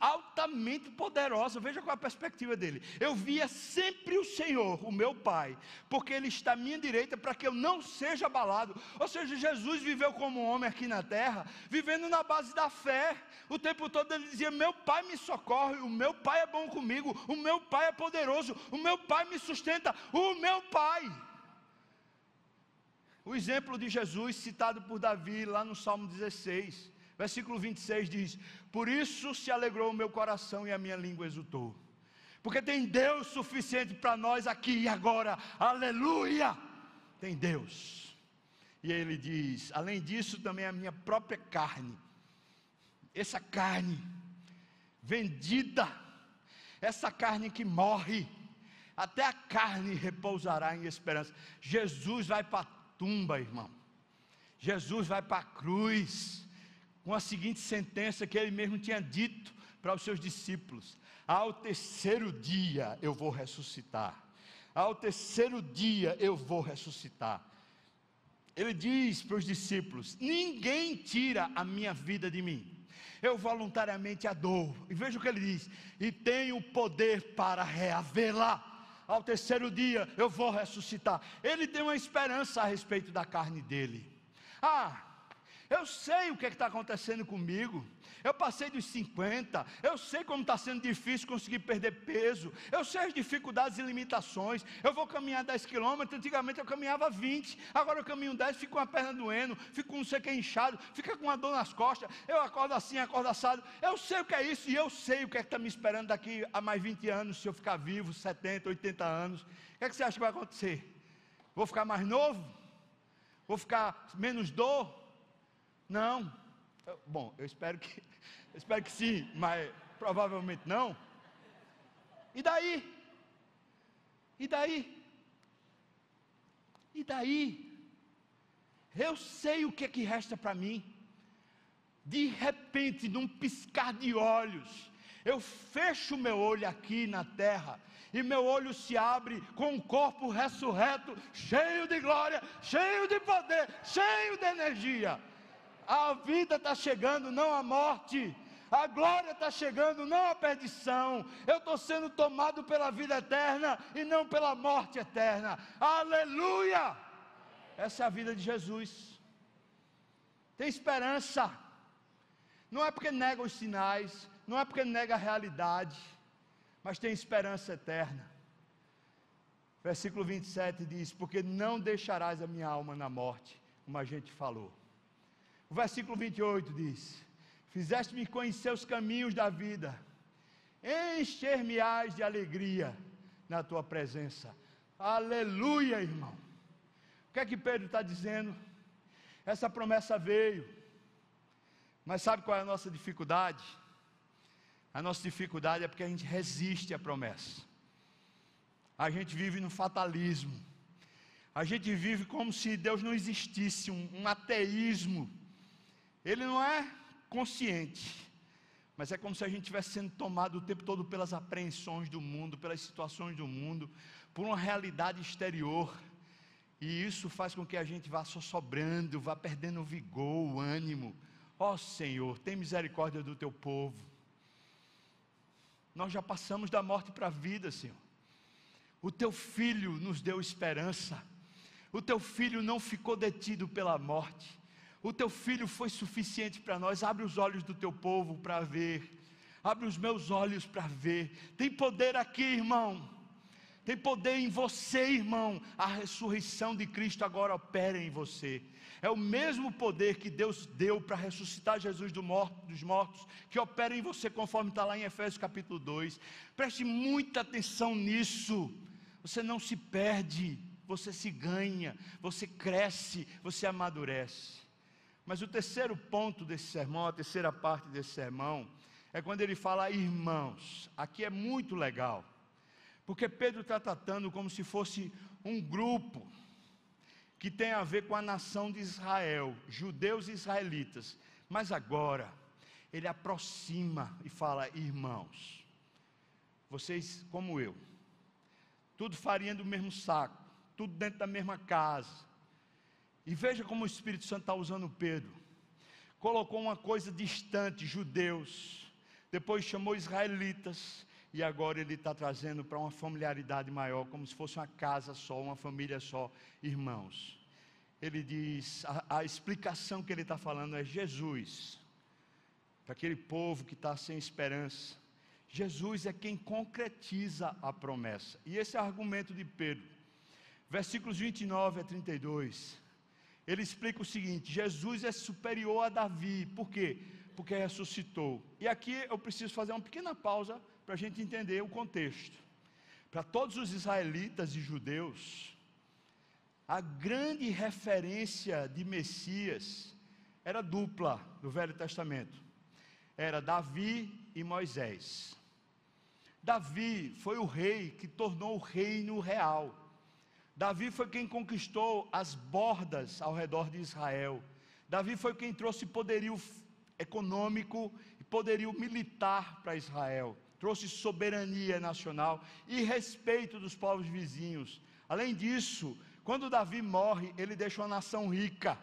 altamente poderosa. Veja qual é a perspectiva dele. Eu via sempre o Senhor, o meu Pai, porque Ele está à minha direita para que eu não seja abalado. Ou seja, Jesus viveu como um homem aqui na terra, vivendo na base da fé. O tempo todo ele dizia: Meu Pai me socorre, o meu Pai é bom comigo, o meu Pai é poderoso, o meu Pai me sustenta, o meu Pai. O exemplo de Jesus, citado por Davi lá no Salmo 16, versículo 26 diz: Por isso se alegrou o meu coração e a minha língua exultou. Porque tem Deus suficiente para nós aqui e agora, aleluia! Tem Deus. E ele diz: Além disso, também a minha própria carne, essa carne vendida, essa carne que morre, até a carne repousará em esperança. Jesus vai para tumba, irmão. Jesus vai para a cruz com a seguinte sentença que ele mesmo tinha dito para os seus discípulos: Ao terceiro dia eu vou ressuscitar. Ao terceiro dia eu vou ressuscitar. Ele diz para os discípulos: Ninguém tira a minha vida de mim. Eu voluntariamente a dou. E veja o que ele diz: E tenho poder para reavê-la ao terceiro dia eu vou ressuscitar. Ele tem uma esperança a respeito da carne dele. Ah, eu sei o que é está acontecendo comigo. Eu passei dos 50. Eu sei como está sendo difícil conseguir perder peso. Eu sei as dificuldades e limitações. Eu vou caminhar 10 quilômetros. Antigamente eu caminhava 20. Agora eu caminho 10, fico com a perna doendo. Fico com não sei o que inchado. Fica com uma dor nas costas. Eu acordo assim, acordo assado. Eu sei o que é isso. E eu sei o que é que está me esperando daqui a mais 20 anos. Se eu ficar vivo, 70, 80 anos. O que é que você acha que vai acontecer? Vou ficar mais novo? Vou ficar menos dor? Não. Bom, eu espero que, eu espero que sim, mas provavelmente não. E daí? E daí? E daí? Eu sei o que é que resta para mim. De repente, num piscar de olhos, eu fecho meu olho aqui na terra, e meu olho se abre com um corpo ressurreto, cheio de glória, cheio de poder, cheio de energia a vida está chegando, não a morte. A glória está chegando, não a perdição. Eu estou sendo tomado pela vida eterna e não pela morte eterna. Aleluia! Essa é a vida de Jesus. Tem esperança. Não é porque nega os sinais, não é porque nega a realidade, mas tem esperança eterna. Versículo 27 diz: Porque não deixarás a minha alma na morte, como a gente falou. O versículo 28 diz: Fizeste-me conhecer os caminhos da vida, encher-me-ás de alegria na tua presença. Aleluia, irmão. O que é que Pedro está dizendo? Essa promessa veio, mas sabe qual é a nossa dificuldade? A nossa dificuldade é porque a gente resiste à promessa. A gente vive no fatalismo. A gente vive como se Deus não existisse, um, um ateísmo ele não é consciente, mas é como se a gente estivesse sendo tomado o tempo todo pelas apreensões do mundo, pelas situações do mundo, por uma realidade exterior. E isso faz com que a gente vá só sobrando, vá perdendo o vigor, o ânimo. Ó oh, Senhor, tem misericórdia do teu povo. Nós já passamos da morte para a vida, Senhor. O teu filho nos deu esperança. O teu filho não ficou detido pela morte o teu filho foi suficiente para nós. Abre os olhos do teu povo para ver. Abre os meus olhos para ver. Tem poder aqui, irmão. Tem poder em você, irmão. A ressurreição de Cristo agora opera em você. É o mesmo poder que Deus deu para ressuscitar Jesus do morto, dos mortos, que opera em você, conforme está lá em Efésios capítulo 2. Preste muita atenção nisso. Você não se perde, você se ganha, você cresce, você amadurece. Mas o terceiro ponto desse sermão, a terceira parte desse sermão, é quando ele fala irmãos. Aqui é muito legal, Porque Pedro está tratando como se fosse um grupo que tem a ver com a nação de Israel, judeus e israelitas. Mas agora, ele aproxima e fala: irmãos, vocês como eu, tudo farinha do mesmo saco, tudo dentro da mesma casa. E veja como o Espírito Santo está usando Pedro. Colocou uma coisa distante, judeus, depois chamou israelitas, e agora ele está trazendo para uma familiaridade maior, como se fosse uma casa só, uma família só, irmãos. Ele diz: a, a explicação que ele está falando é Jesus, para aquele povo que está sem esperança. Jesus é quem concretiza a promessa, e esse é o argumento de Pedro, versículos 29 a 32. Ele explica o seguinte: Jesus é superior a Davi, por quê? Porque ressuscitou. E aqui eu preciso fazer uma pequena pausa para a gente entender o contexto. Para todos os israelitas e judeus, a grande referência de Messias era dupla do Velho Testamento. Era Davi e Moisés. Davi foi o rei que tornou o reino real. Davi foi quem conquistou as bordas ao redor de Israel. Davi foi quem trouxe poderio econômico e poderio militar para Israel trouxe soberania nacional e respeito dos povos vizinhos. Além disso, quando Davi morre, ele deixa uma nação rica.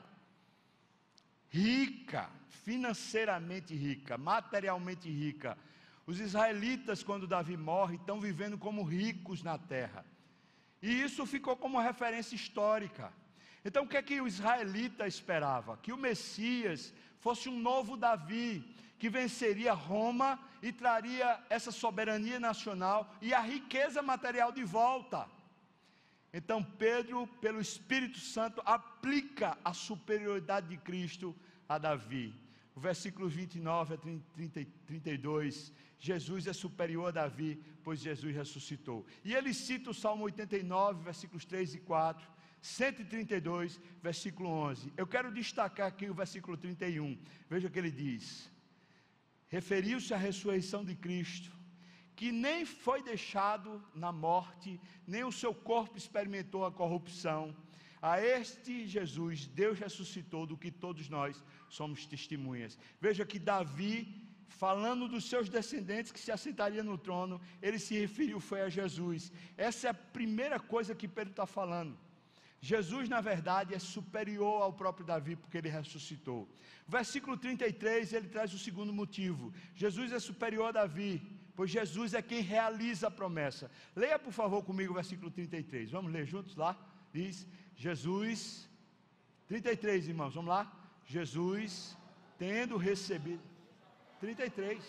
Rica, financeiramente rica, materialmente rica. Os israelitas, quando Davi morre, estão vivendo como ricos na terra. E isso ficou como referência histórica. Então, o que é que o israelita esperava? Que o Messias fosse um novo Davi, que venceria Roma e traria essa soberania nacional e a riqueza material de volta. Então Pedro, pelo Espírito Santo, aplica a superioridade de Cristo a Davi. O versículo 29 a 30, 32, Jesus é superior a Davi, pois Jesus ressuscitou. E ele cita o Salmo 89, versículos 3 e 4, 132, versículo 11. Eu quero destacar aqui o versículo 31. Veja o que ele diz: referiu-se à ressurreição de Cristo, que nem foi deixado na morte, nem o seu corpo experimentou a corrupção. A este Jesus, Deus ressuscitou, do que todos nós somos testemunhas. Veja que Davi, falando dos seus descendentes que se assentariam no trono, ele se referiu foi a Jesus. Essa é a primeira coisa que Pedro está falando. Jesus, na verdade, é superior ao próprio Davi, porque ele ressuscitou. Versículo 33, ele traz o segundo motivo: Jesus é superior a Davi, pois Jesus é quem realiza a promessa. Leia, por favor, comigo o versículo 33. Vamos ler juntos lá? Diz: Jesus, 33, irmãos, vamos lá? Jesus, tendo recebido. 33.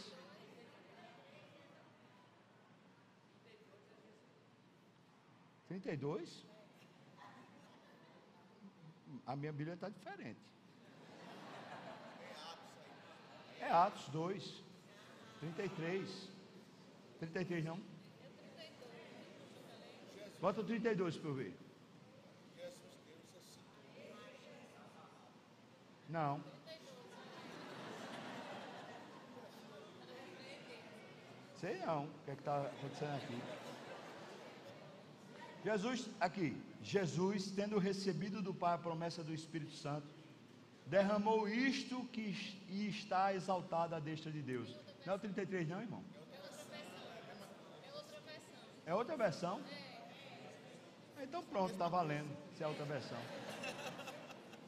Trinta e dois? A minha Bíblia está diferente. É Atos 2, 33. 33 não? Bota o 32 para eu ver. Não. Sei não, o que é está acontecendo aqui. Jesus, aqui, Jesus, tendo recebido do Pai a promessa do Espírito Santo, derramou isto que está exaltado à destra de Deus. Não é o 33, não, irmão? É outra versão? É. Então pronto, está valendo, se é outra versão.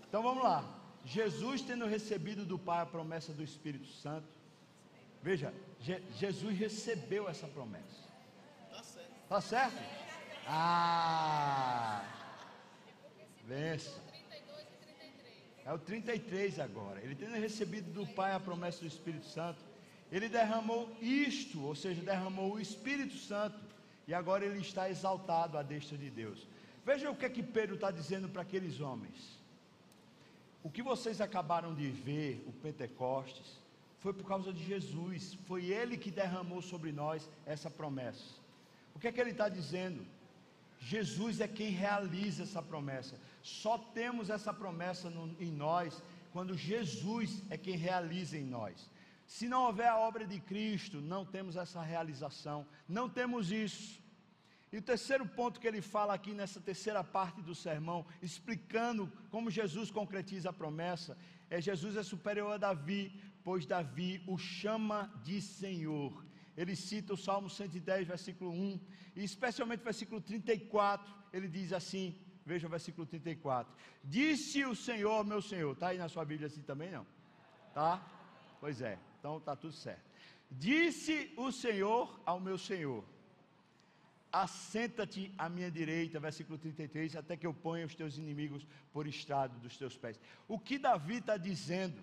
Então vamos lá. Jesus tendo recebido do Pai a promessa do Espírito Santo. Veja, Je Jesus recebeu essa promessa. Está certo. Está certo? Ah! Vença. É o 33 agora. Ele tendo recebido do Pai a promessa do Espírito Santo, ele derramou isto, ou seja, derramou o Espírito Santo, e agora ele está exaltado à destra de Deus. Veja o que é que Pedro está dizendo para aqueles homens. O que vocês acabaram de ver, o Pentecostes, foi por causa de Jesus, foi Ele que derramou sobre nós essa promessa. O que é que ele está dizendo? Jesus é quem realiza essa promessa. Só temos essa promessa no, em nós quando Jesus é quem realiza em nós. Se não houver a obra de Cristo, não temos essa realização, não temos isso. E o terceiro ponto que ele fala aqui nessa terceira parte do sermão, explicando como Jesus concretiza a promessa, é Jesus é superior a Davi, pois Davi o chama de Senhor. Ele cita o Salmo 110, versículo 1, e especialmente versículo 34, ele diz assim: veja o versículo 34. Disse o Senhor, meu Senhor, está aí na sua Bíblia assim também não? Tá? Pois é, então está tudo certo. Disse o Senhor ao meu Senhor: Assenta-te à minha direita, versículo 33, até que eu ponha os teus inimigos por estrado dos teus pés. O que Davi está dizendo?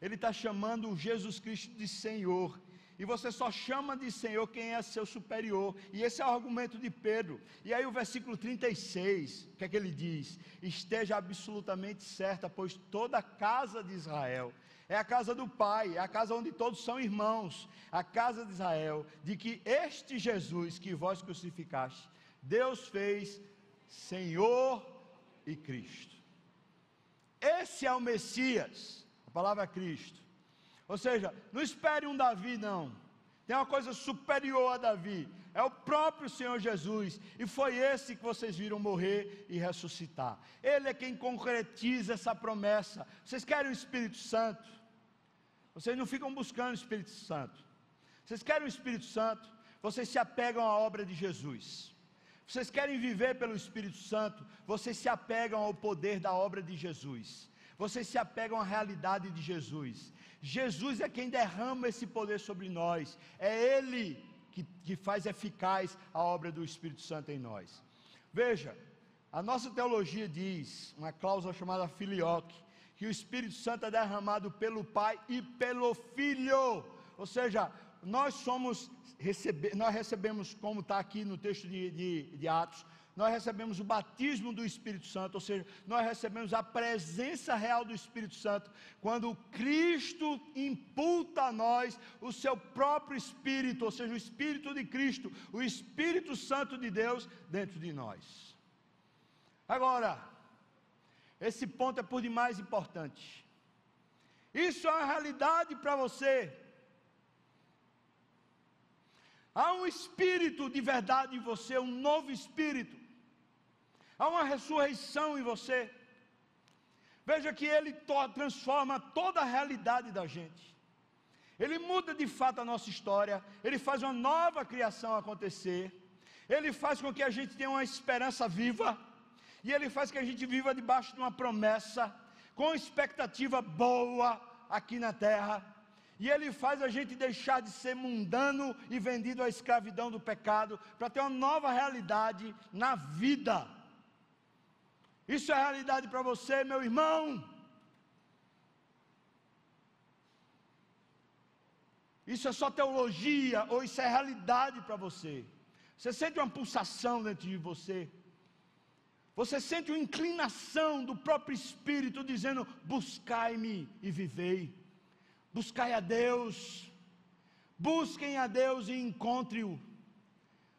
Ele está chamando Jesus Cristo de Senhor. E você só chama de Senhor quem é seu superior. E esse é o argumento de Pedro. E aí o versículo 36, o que é que ele diz? Esteja absolutamente certa, pois toda a casa de Israel é a casa do Pai, é a casa onde todos são irmãos, a casa de Israel, de que este Jesus que vós crucificaste, Deus fez Senhor e Cristo. Esse é o Messias, palavra Cristo. Ou seja, não espere um Davi, não. Tem uma coisa superior a Davi, é o próprio Senhor Jesus, e foi esse que vocês viram morrer e ressuscitar. Ele é quem concretiza essa promessa. Vocês querem o Espírito Santo? Vocês não ficam buscando o Espírito Santo. Vocês querem o Espírito Santo? Vocês se apegam à obra de Jesus. Vocês querem viver pelo Espírito Santo? Vocês se apegam ao poder da obra de Jesus. Vocês se apegam à realidade de Jesus. Jesus é quem derrama esse poder sobre nós. É Ele que, que faz eficaz a obra do Espírito Santo em nós. Veja, a nossa teologia diz, uma cláusula chamada filioque, que o Espírito Santo é derramado pelo Pai e pelo Filho. Ou seja, nós somos, recebe, nós recebemos, como está aqui no texto de, de, de Atos, nós recebemos o batismo do Espírito Santo, ou seja, nós recebemos a presença real do Espírito Santo, quando Cristo imputa a nós o seu próprio Espírito, ou seja, o Espírito de Cristo, o Espírito Santo de Deus dentro de nós. Agora, esse ponto é por demais importante. Isso é uma realidade para você. Há um espírito de verdade em você, um novo espírito. Há uma ressurreição em você. Veja que ele transforma toda a realidade da gente. Ele muda de fato a nossa história, ele faz uma nova criação acontecer. Ele faz com que a gente tenha uma esperança viva e Ele faz que a gente viva debaixo de uma promessa, com expectativa boa aqui na terra. E Ele faz a gente deixar de ser mundano e vendido à escravidão do pecado, para ter uma nova realidade na vida. Isso é realidade para você, meu irmão. Isso é só teologia ou isso é realidade para você? Você sente uma pulsação dentro de você? Você sente uma inclinação do próprio Espírito dizendo: buscai-me e vivei. Buscai a Deus. Busquem a Deus e encontre-o.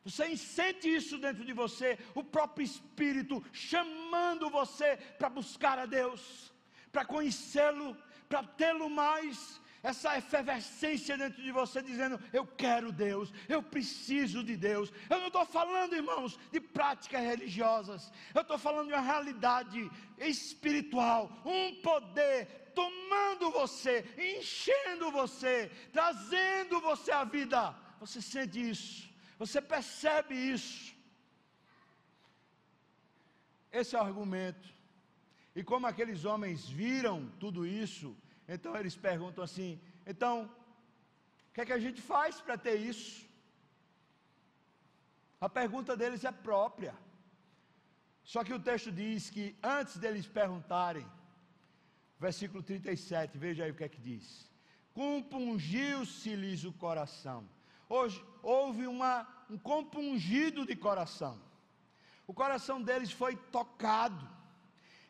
Você sente isso dentro de você, o próprio Espírito chamando você para buscar a Deus, para conhecê-lo, para tê-lo mais, essa efervescência dentro de você dizendo: Eu quero Deus, eu preciso de Deus. Eu não estou falando, irmãos, de práticas religiosas, eu estou falando de uma realidade espiritual, um poder tomando você, enchendo você, trazendo você à vida. Você sente isso, você percebe isso. Esse é o argumento. E como aqueles homens viram tudo isso, então eles perguntam assim: então, o que é que a gente faz para ter isso? A pergunta deles é própria. Só que o texto diz que antes deles perguntarem, versículo 37, veja aí o que é que diz: compungiu-se-lhes o coração. Hoje houve uma, um compungido de coração. O coração deles foi tocado.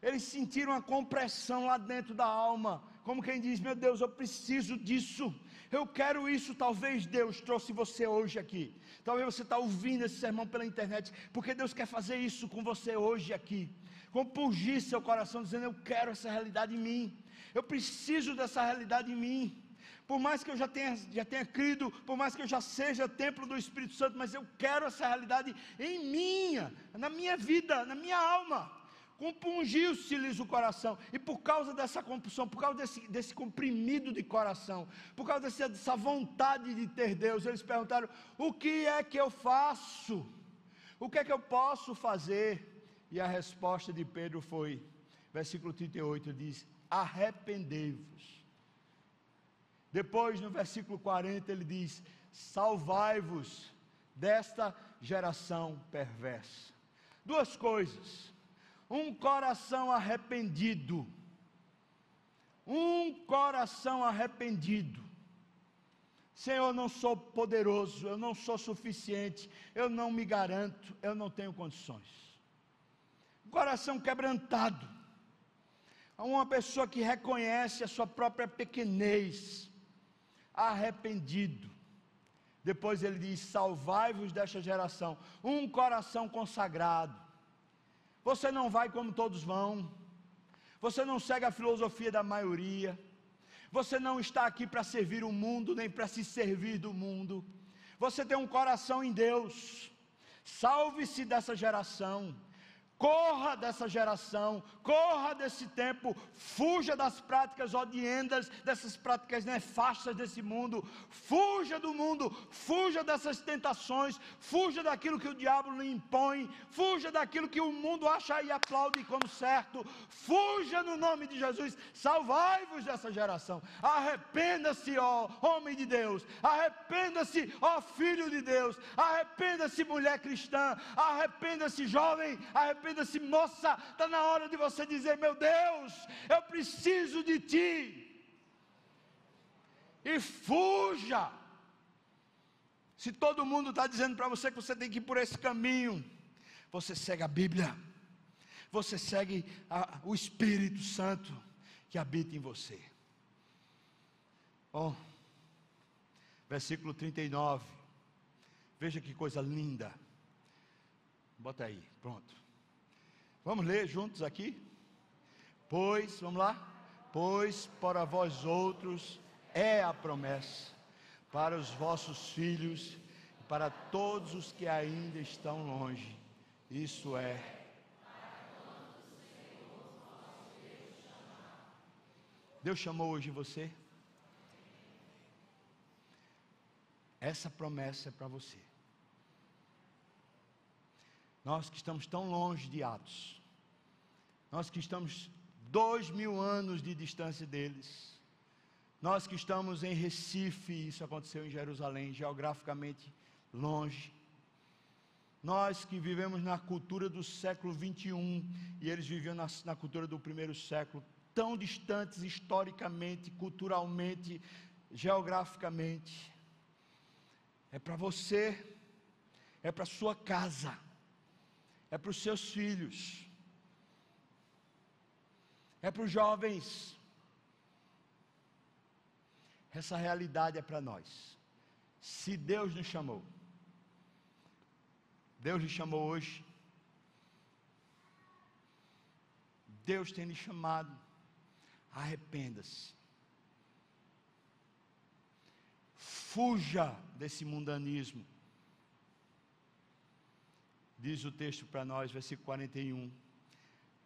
Eles sentiram uma compressão lá dentro da alma, como quem diz: Meu Deus, eu preciso disso, eu quero isso. Talvez Deus trouxe você hoje aqui, talvez você está ouvindo esse sermão pela internet, porque Deus quer fazer isso com você hoje aqui. Compungir seu coração, dizendo: Eu quero essa realidade em mim, eu preciso dessa realidade em mim. Por mais que eu já tenha, já tenha crido, por mais que eu já seja templo do Espírito Santo, mas eu quero essa realidade em minha, na minha vida, na minha alma. Compungiu-se-lhes o coração, e por causa dessa compulsão, por causa desse, desse comprimido de coração, por causa dessa, dessa vontade de ter Deus, eles perguntaram: o que é que eu faço? O que é que eu posso fazer? E a resposta de Pedro foi: versículo 38 diz: arrependei-vos. Depois, no versículo 40, ele diz: salvai-vos desta geração perversa. Duas coisas: um coração arrependido, um coração arrependido. Senhor, eu não sou poderoso, eu não sou suficiente, eu não me garanto, eu não tenho condições. Coração quebrantado, uma pessoa que reconhece a sua própria pequenez, arrependido. Depois ele diz: Salvai-vos desta geração, um coração consagrado. Você não vai como todos vão, você não segue a filosofia da maioria, você não está aqui para servir o mundo, nem para se servir do mundo. Você tem um coração em Deus. Salve-se dessa geração corra dessa geração, corra desse tempo, fuja das práticas odiendas, dessas práticas nefastas desse mundo, fuja do mundo, fuja dessas tentações, fuja daquilo que o diabo lhe impõe, fuja daquilo que o mundo acha e aplaude como certo, fuja no nome de Jesus, salvai-vos dessa geração, arrependa-se, ó homem de Deus, arrependa-se, ó filho de Deus, arrependa-se, mulher cristã, arrependa-se, jovem, arrependa-se, moça, está na hora de você dizer: Meu Deus, eu preciso de Ti. E fuja. Se todo mundo está dizendo para você que você tem que ir por esse caminho, você segue a Bíblia, você segue a, o Espírito Santo que habita em você. Bom, versículo 39, veja que coisa linda. Bota aí, pronto. Vamos ler juntos aqui? Pois, vamos lá? Pois para vós outros é a promessa, para os vossos filhos, para todos os que ainda estão longe. Isso é. Deus chamou hoje você? Essa promessa é para você. Nós que estamos tão longe de Atos, nós que estamos dois mil anos de distância deles, nós que estamos em Recife, isso aconteceu em Jerusalém, geograficamente longe, nós que vivemos na cultura do século 21 e eles viviam na, na cultura do primeiro século, tão distantes historicamente, culturalmente, geograficamente, é para você, é para sua casa, é para os seus filhos é para os jovens. Essa realidade é para nós. Se Deus nos chamou, Deus lhe chamou hoje, Deus tem lhe chamado, arrependa-se. Fuja desse mundanismo. Diz o texto para nós, versículo 41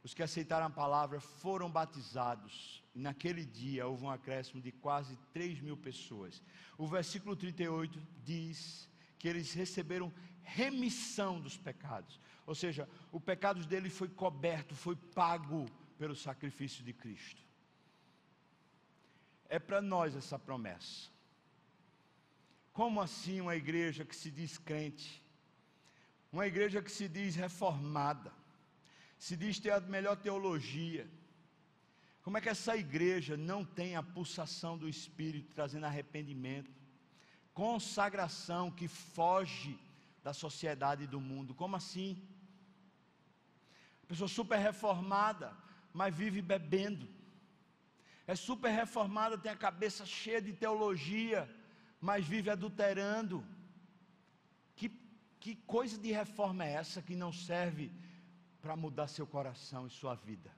os que aceitaram a palavra foram batizados. E naquele dia houve um acréscimo de quase 3 mil pessoas. O versículo 38 diz que eles receberam remissão dos pecados. Ou seja, o pecado deles foi coberto, foi pago pelo sacrifício de Cristo. É para nós essa promessa. Como assim uma igreja que se diz crente? Uma igreja que se diz reformada? Se diz ter a melhor teologia. Como é que essa igreja não tem a pulsação do Espírito trazendo arrependimento, consagração que foge da sociedade e do mundo? Como assim? Pessoa super reformada, mas vive bebendo. É super reformada, tem a cabeça cheia de teologia, mas vive adulterando. Que, que coisa de reforma é essa que não serve para mudar seu coração e sua vida.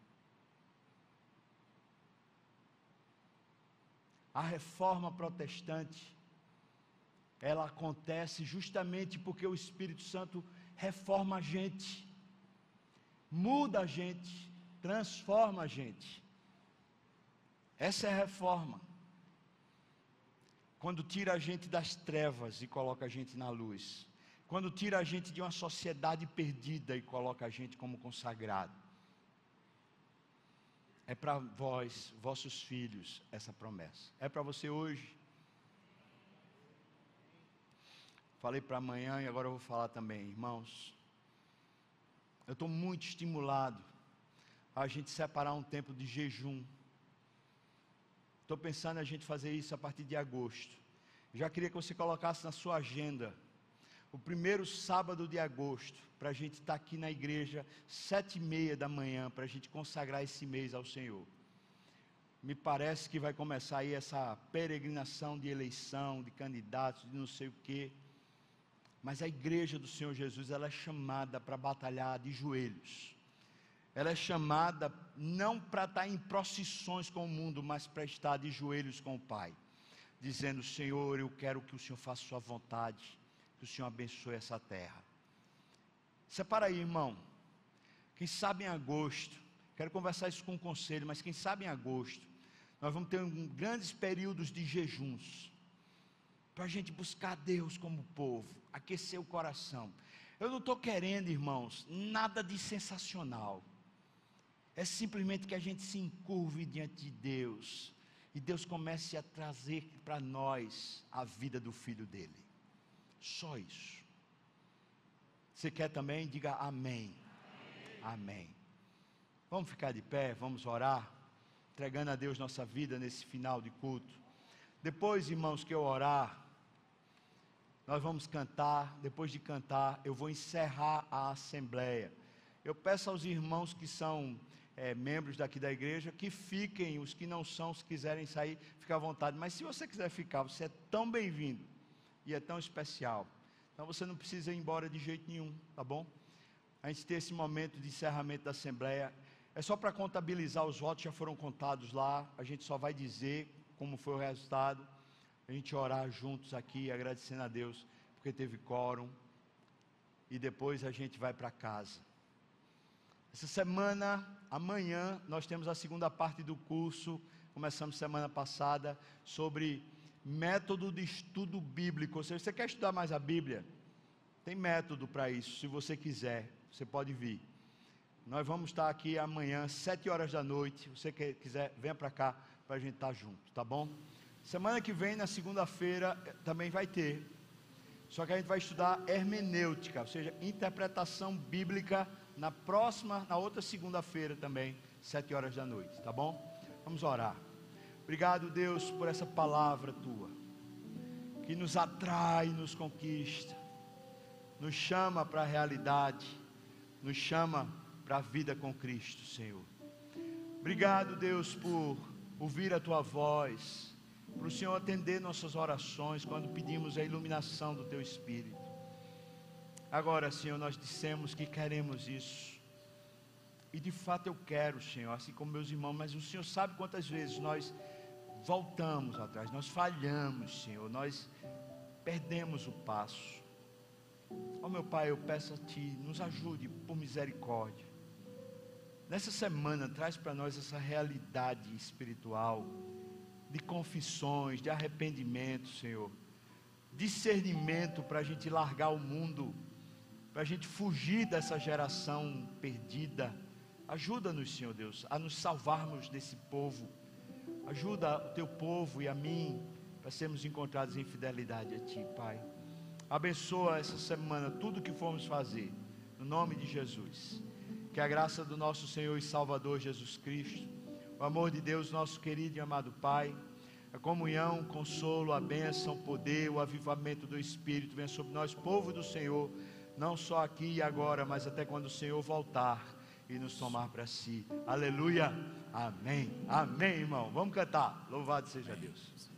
A reforma protestante, ela acontece justamente porque o Espírito Santo reforma a gente, muda a gente, transforma a gente. Essa é a reforma. Quando tira a gente das trevas e coloca a gente na luz. Quando tira a gente de uma sociedade perdida e coloca a gente como consagrado. É para vós, vossos filhos, essa promessa. É para você hoje. Falei para amanhã e agora eu vou falar também, irmãos. Eu estou muito estimulado a gente separar um tempo de jejum Estou pensando a gente fazer isso a partir de agosto. Já queria que você colocasse na sua agenda o primeiro sábado de agosto, para a gente estar tá aqui na igreja, sete e meia da manhã, para a gente consagrar esse mês ao Senhor. Me parece que vai começar aí essa peregrinação de eleição, de candidatos, de não sei o quê. Mas a igreja do Senhor Jesus, ela é chamada para batalhar de joelhos ela é chamada não para estar em procissões com o mundo, mas para estar de joelhos com o Pai, dizendo: Senhor, eu quero que o Senhor faça Sua vontade, que o Senhor abençoe essa terra. Separa aí, irmão. Quem sabe em agosto, quero conversar isso com o conselho, mas quem sabe em agosto, nós vamos ter um, grandes períodos de jejuns, para a gente buscar Deus como povo, aquecer o coração. Eu não estou querendo, irmãos, nada de sensacional é simplesmente que a gente se encurve diante de Deus e Deus comece a trazer para nós a vida do filho dele. Só isso. Você quer também? Diga amém. Amém. amém. Vamos ficar de pé, vamos orar, entregando a Deus nossa vida nesse final de culto. Depois, irmãos, que eu orar, nós vamos cantar. Depois de cantar, eu vou encerrar a assembleia. Eu peço aos irmãos que são é, membros daqui da igreja, que fiquem, os que não são, se quiserem sair, fique à vontade. Mas se você quiser ficar, você é tão bem-vindo e é tão especial. Então você não precisa ir embora de jeito nenhum, tá bom? A gente tem esse momento de encerramento da Assembleia. É só para contabilizar, os votos já foram contados lá, a gente só vai dizer como foi o resultado. A gente orar juntos aqui, agradecendo a Deus, porque teve quórum. E depois a gente vai para casa. Essa semana, amanhã, nós temos a segunda parte do curso, começamos semana passada, sobre método de estudo bíblico. Ou seja, você quer estudar mais a Bíblia? Tem método para isso, se você quiser, você pode vir. Nós vamos estar aqui amanhã, sete horas da noite. Se você quiser, venha para cá para a gente estar junto, tá bom? Semana que vem, na segunda-feira, eh, também vai ter. Só que a gente vai estudar hermenêutica, ou seja, interpretação bíblica na próxima, na outra segunda-feira também, sete horas da noite, tá bom? Vamos orar. Obrigado, Deus, por essa palavra tua, que nos atrai, nos conquista, nos chama para a realidade, nos chama para a vida com Cristo, Senhor. Obrigado, Deus, por ouvir a tua voz, para o Senhor atender nossas orações quando pedimos a iluminação do teu Espírito. Agora, Senhor, nós dissemos que queremos isso. E de fato eu quero, Senhor, assim como meus irmãos, mas o Senhor sabe quantas vezes nós voltamos atrás, nós falhamos, Senhor, nós perdemos o passo. Ó oh, meu Pai, eu peço a Ti, nos ajude por misericórdia. Nessa semana, traz para nós essa realidade espiritual, de confissões, de arrependimento, Senhor, discernimento para a gente largar o mundo para a gente fugir dessa geração perdida. Ajuda-nos, Senhor Deus, a nos salvarmos desse povo. Ajuda o teu povo e a mim para sermos encontrados em fidelidade a Ti, Pai. Abençoa essa semana tudo que formos fazer, no nome de Jesus. Que a graça do nosso Senhor e Salvador Jesus Cristo, o amor de Deus, nosso querido e amado Pai, a comunhão, o consolo, a bênção, o poder, o avivamento do Espírito venha sobre nós, povo do Senhor não só aqui e agora, mas até quando o Senhor voltar e nos tomar para si. Aleluia. Amém. Amém, irmão. Vamos cantar. Louvado seja Deus.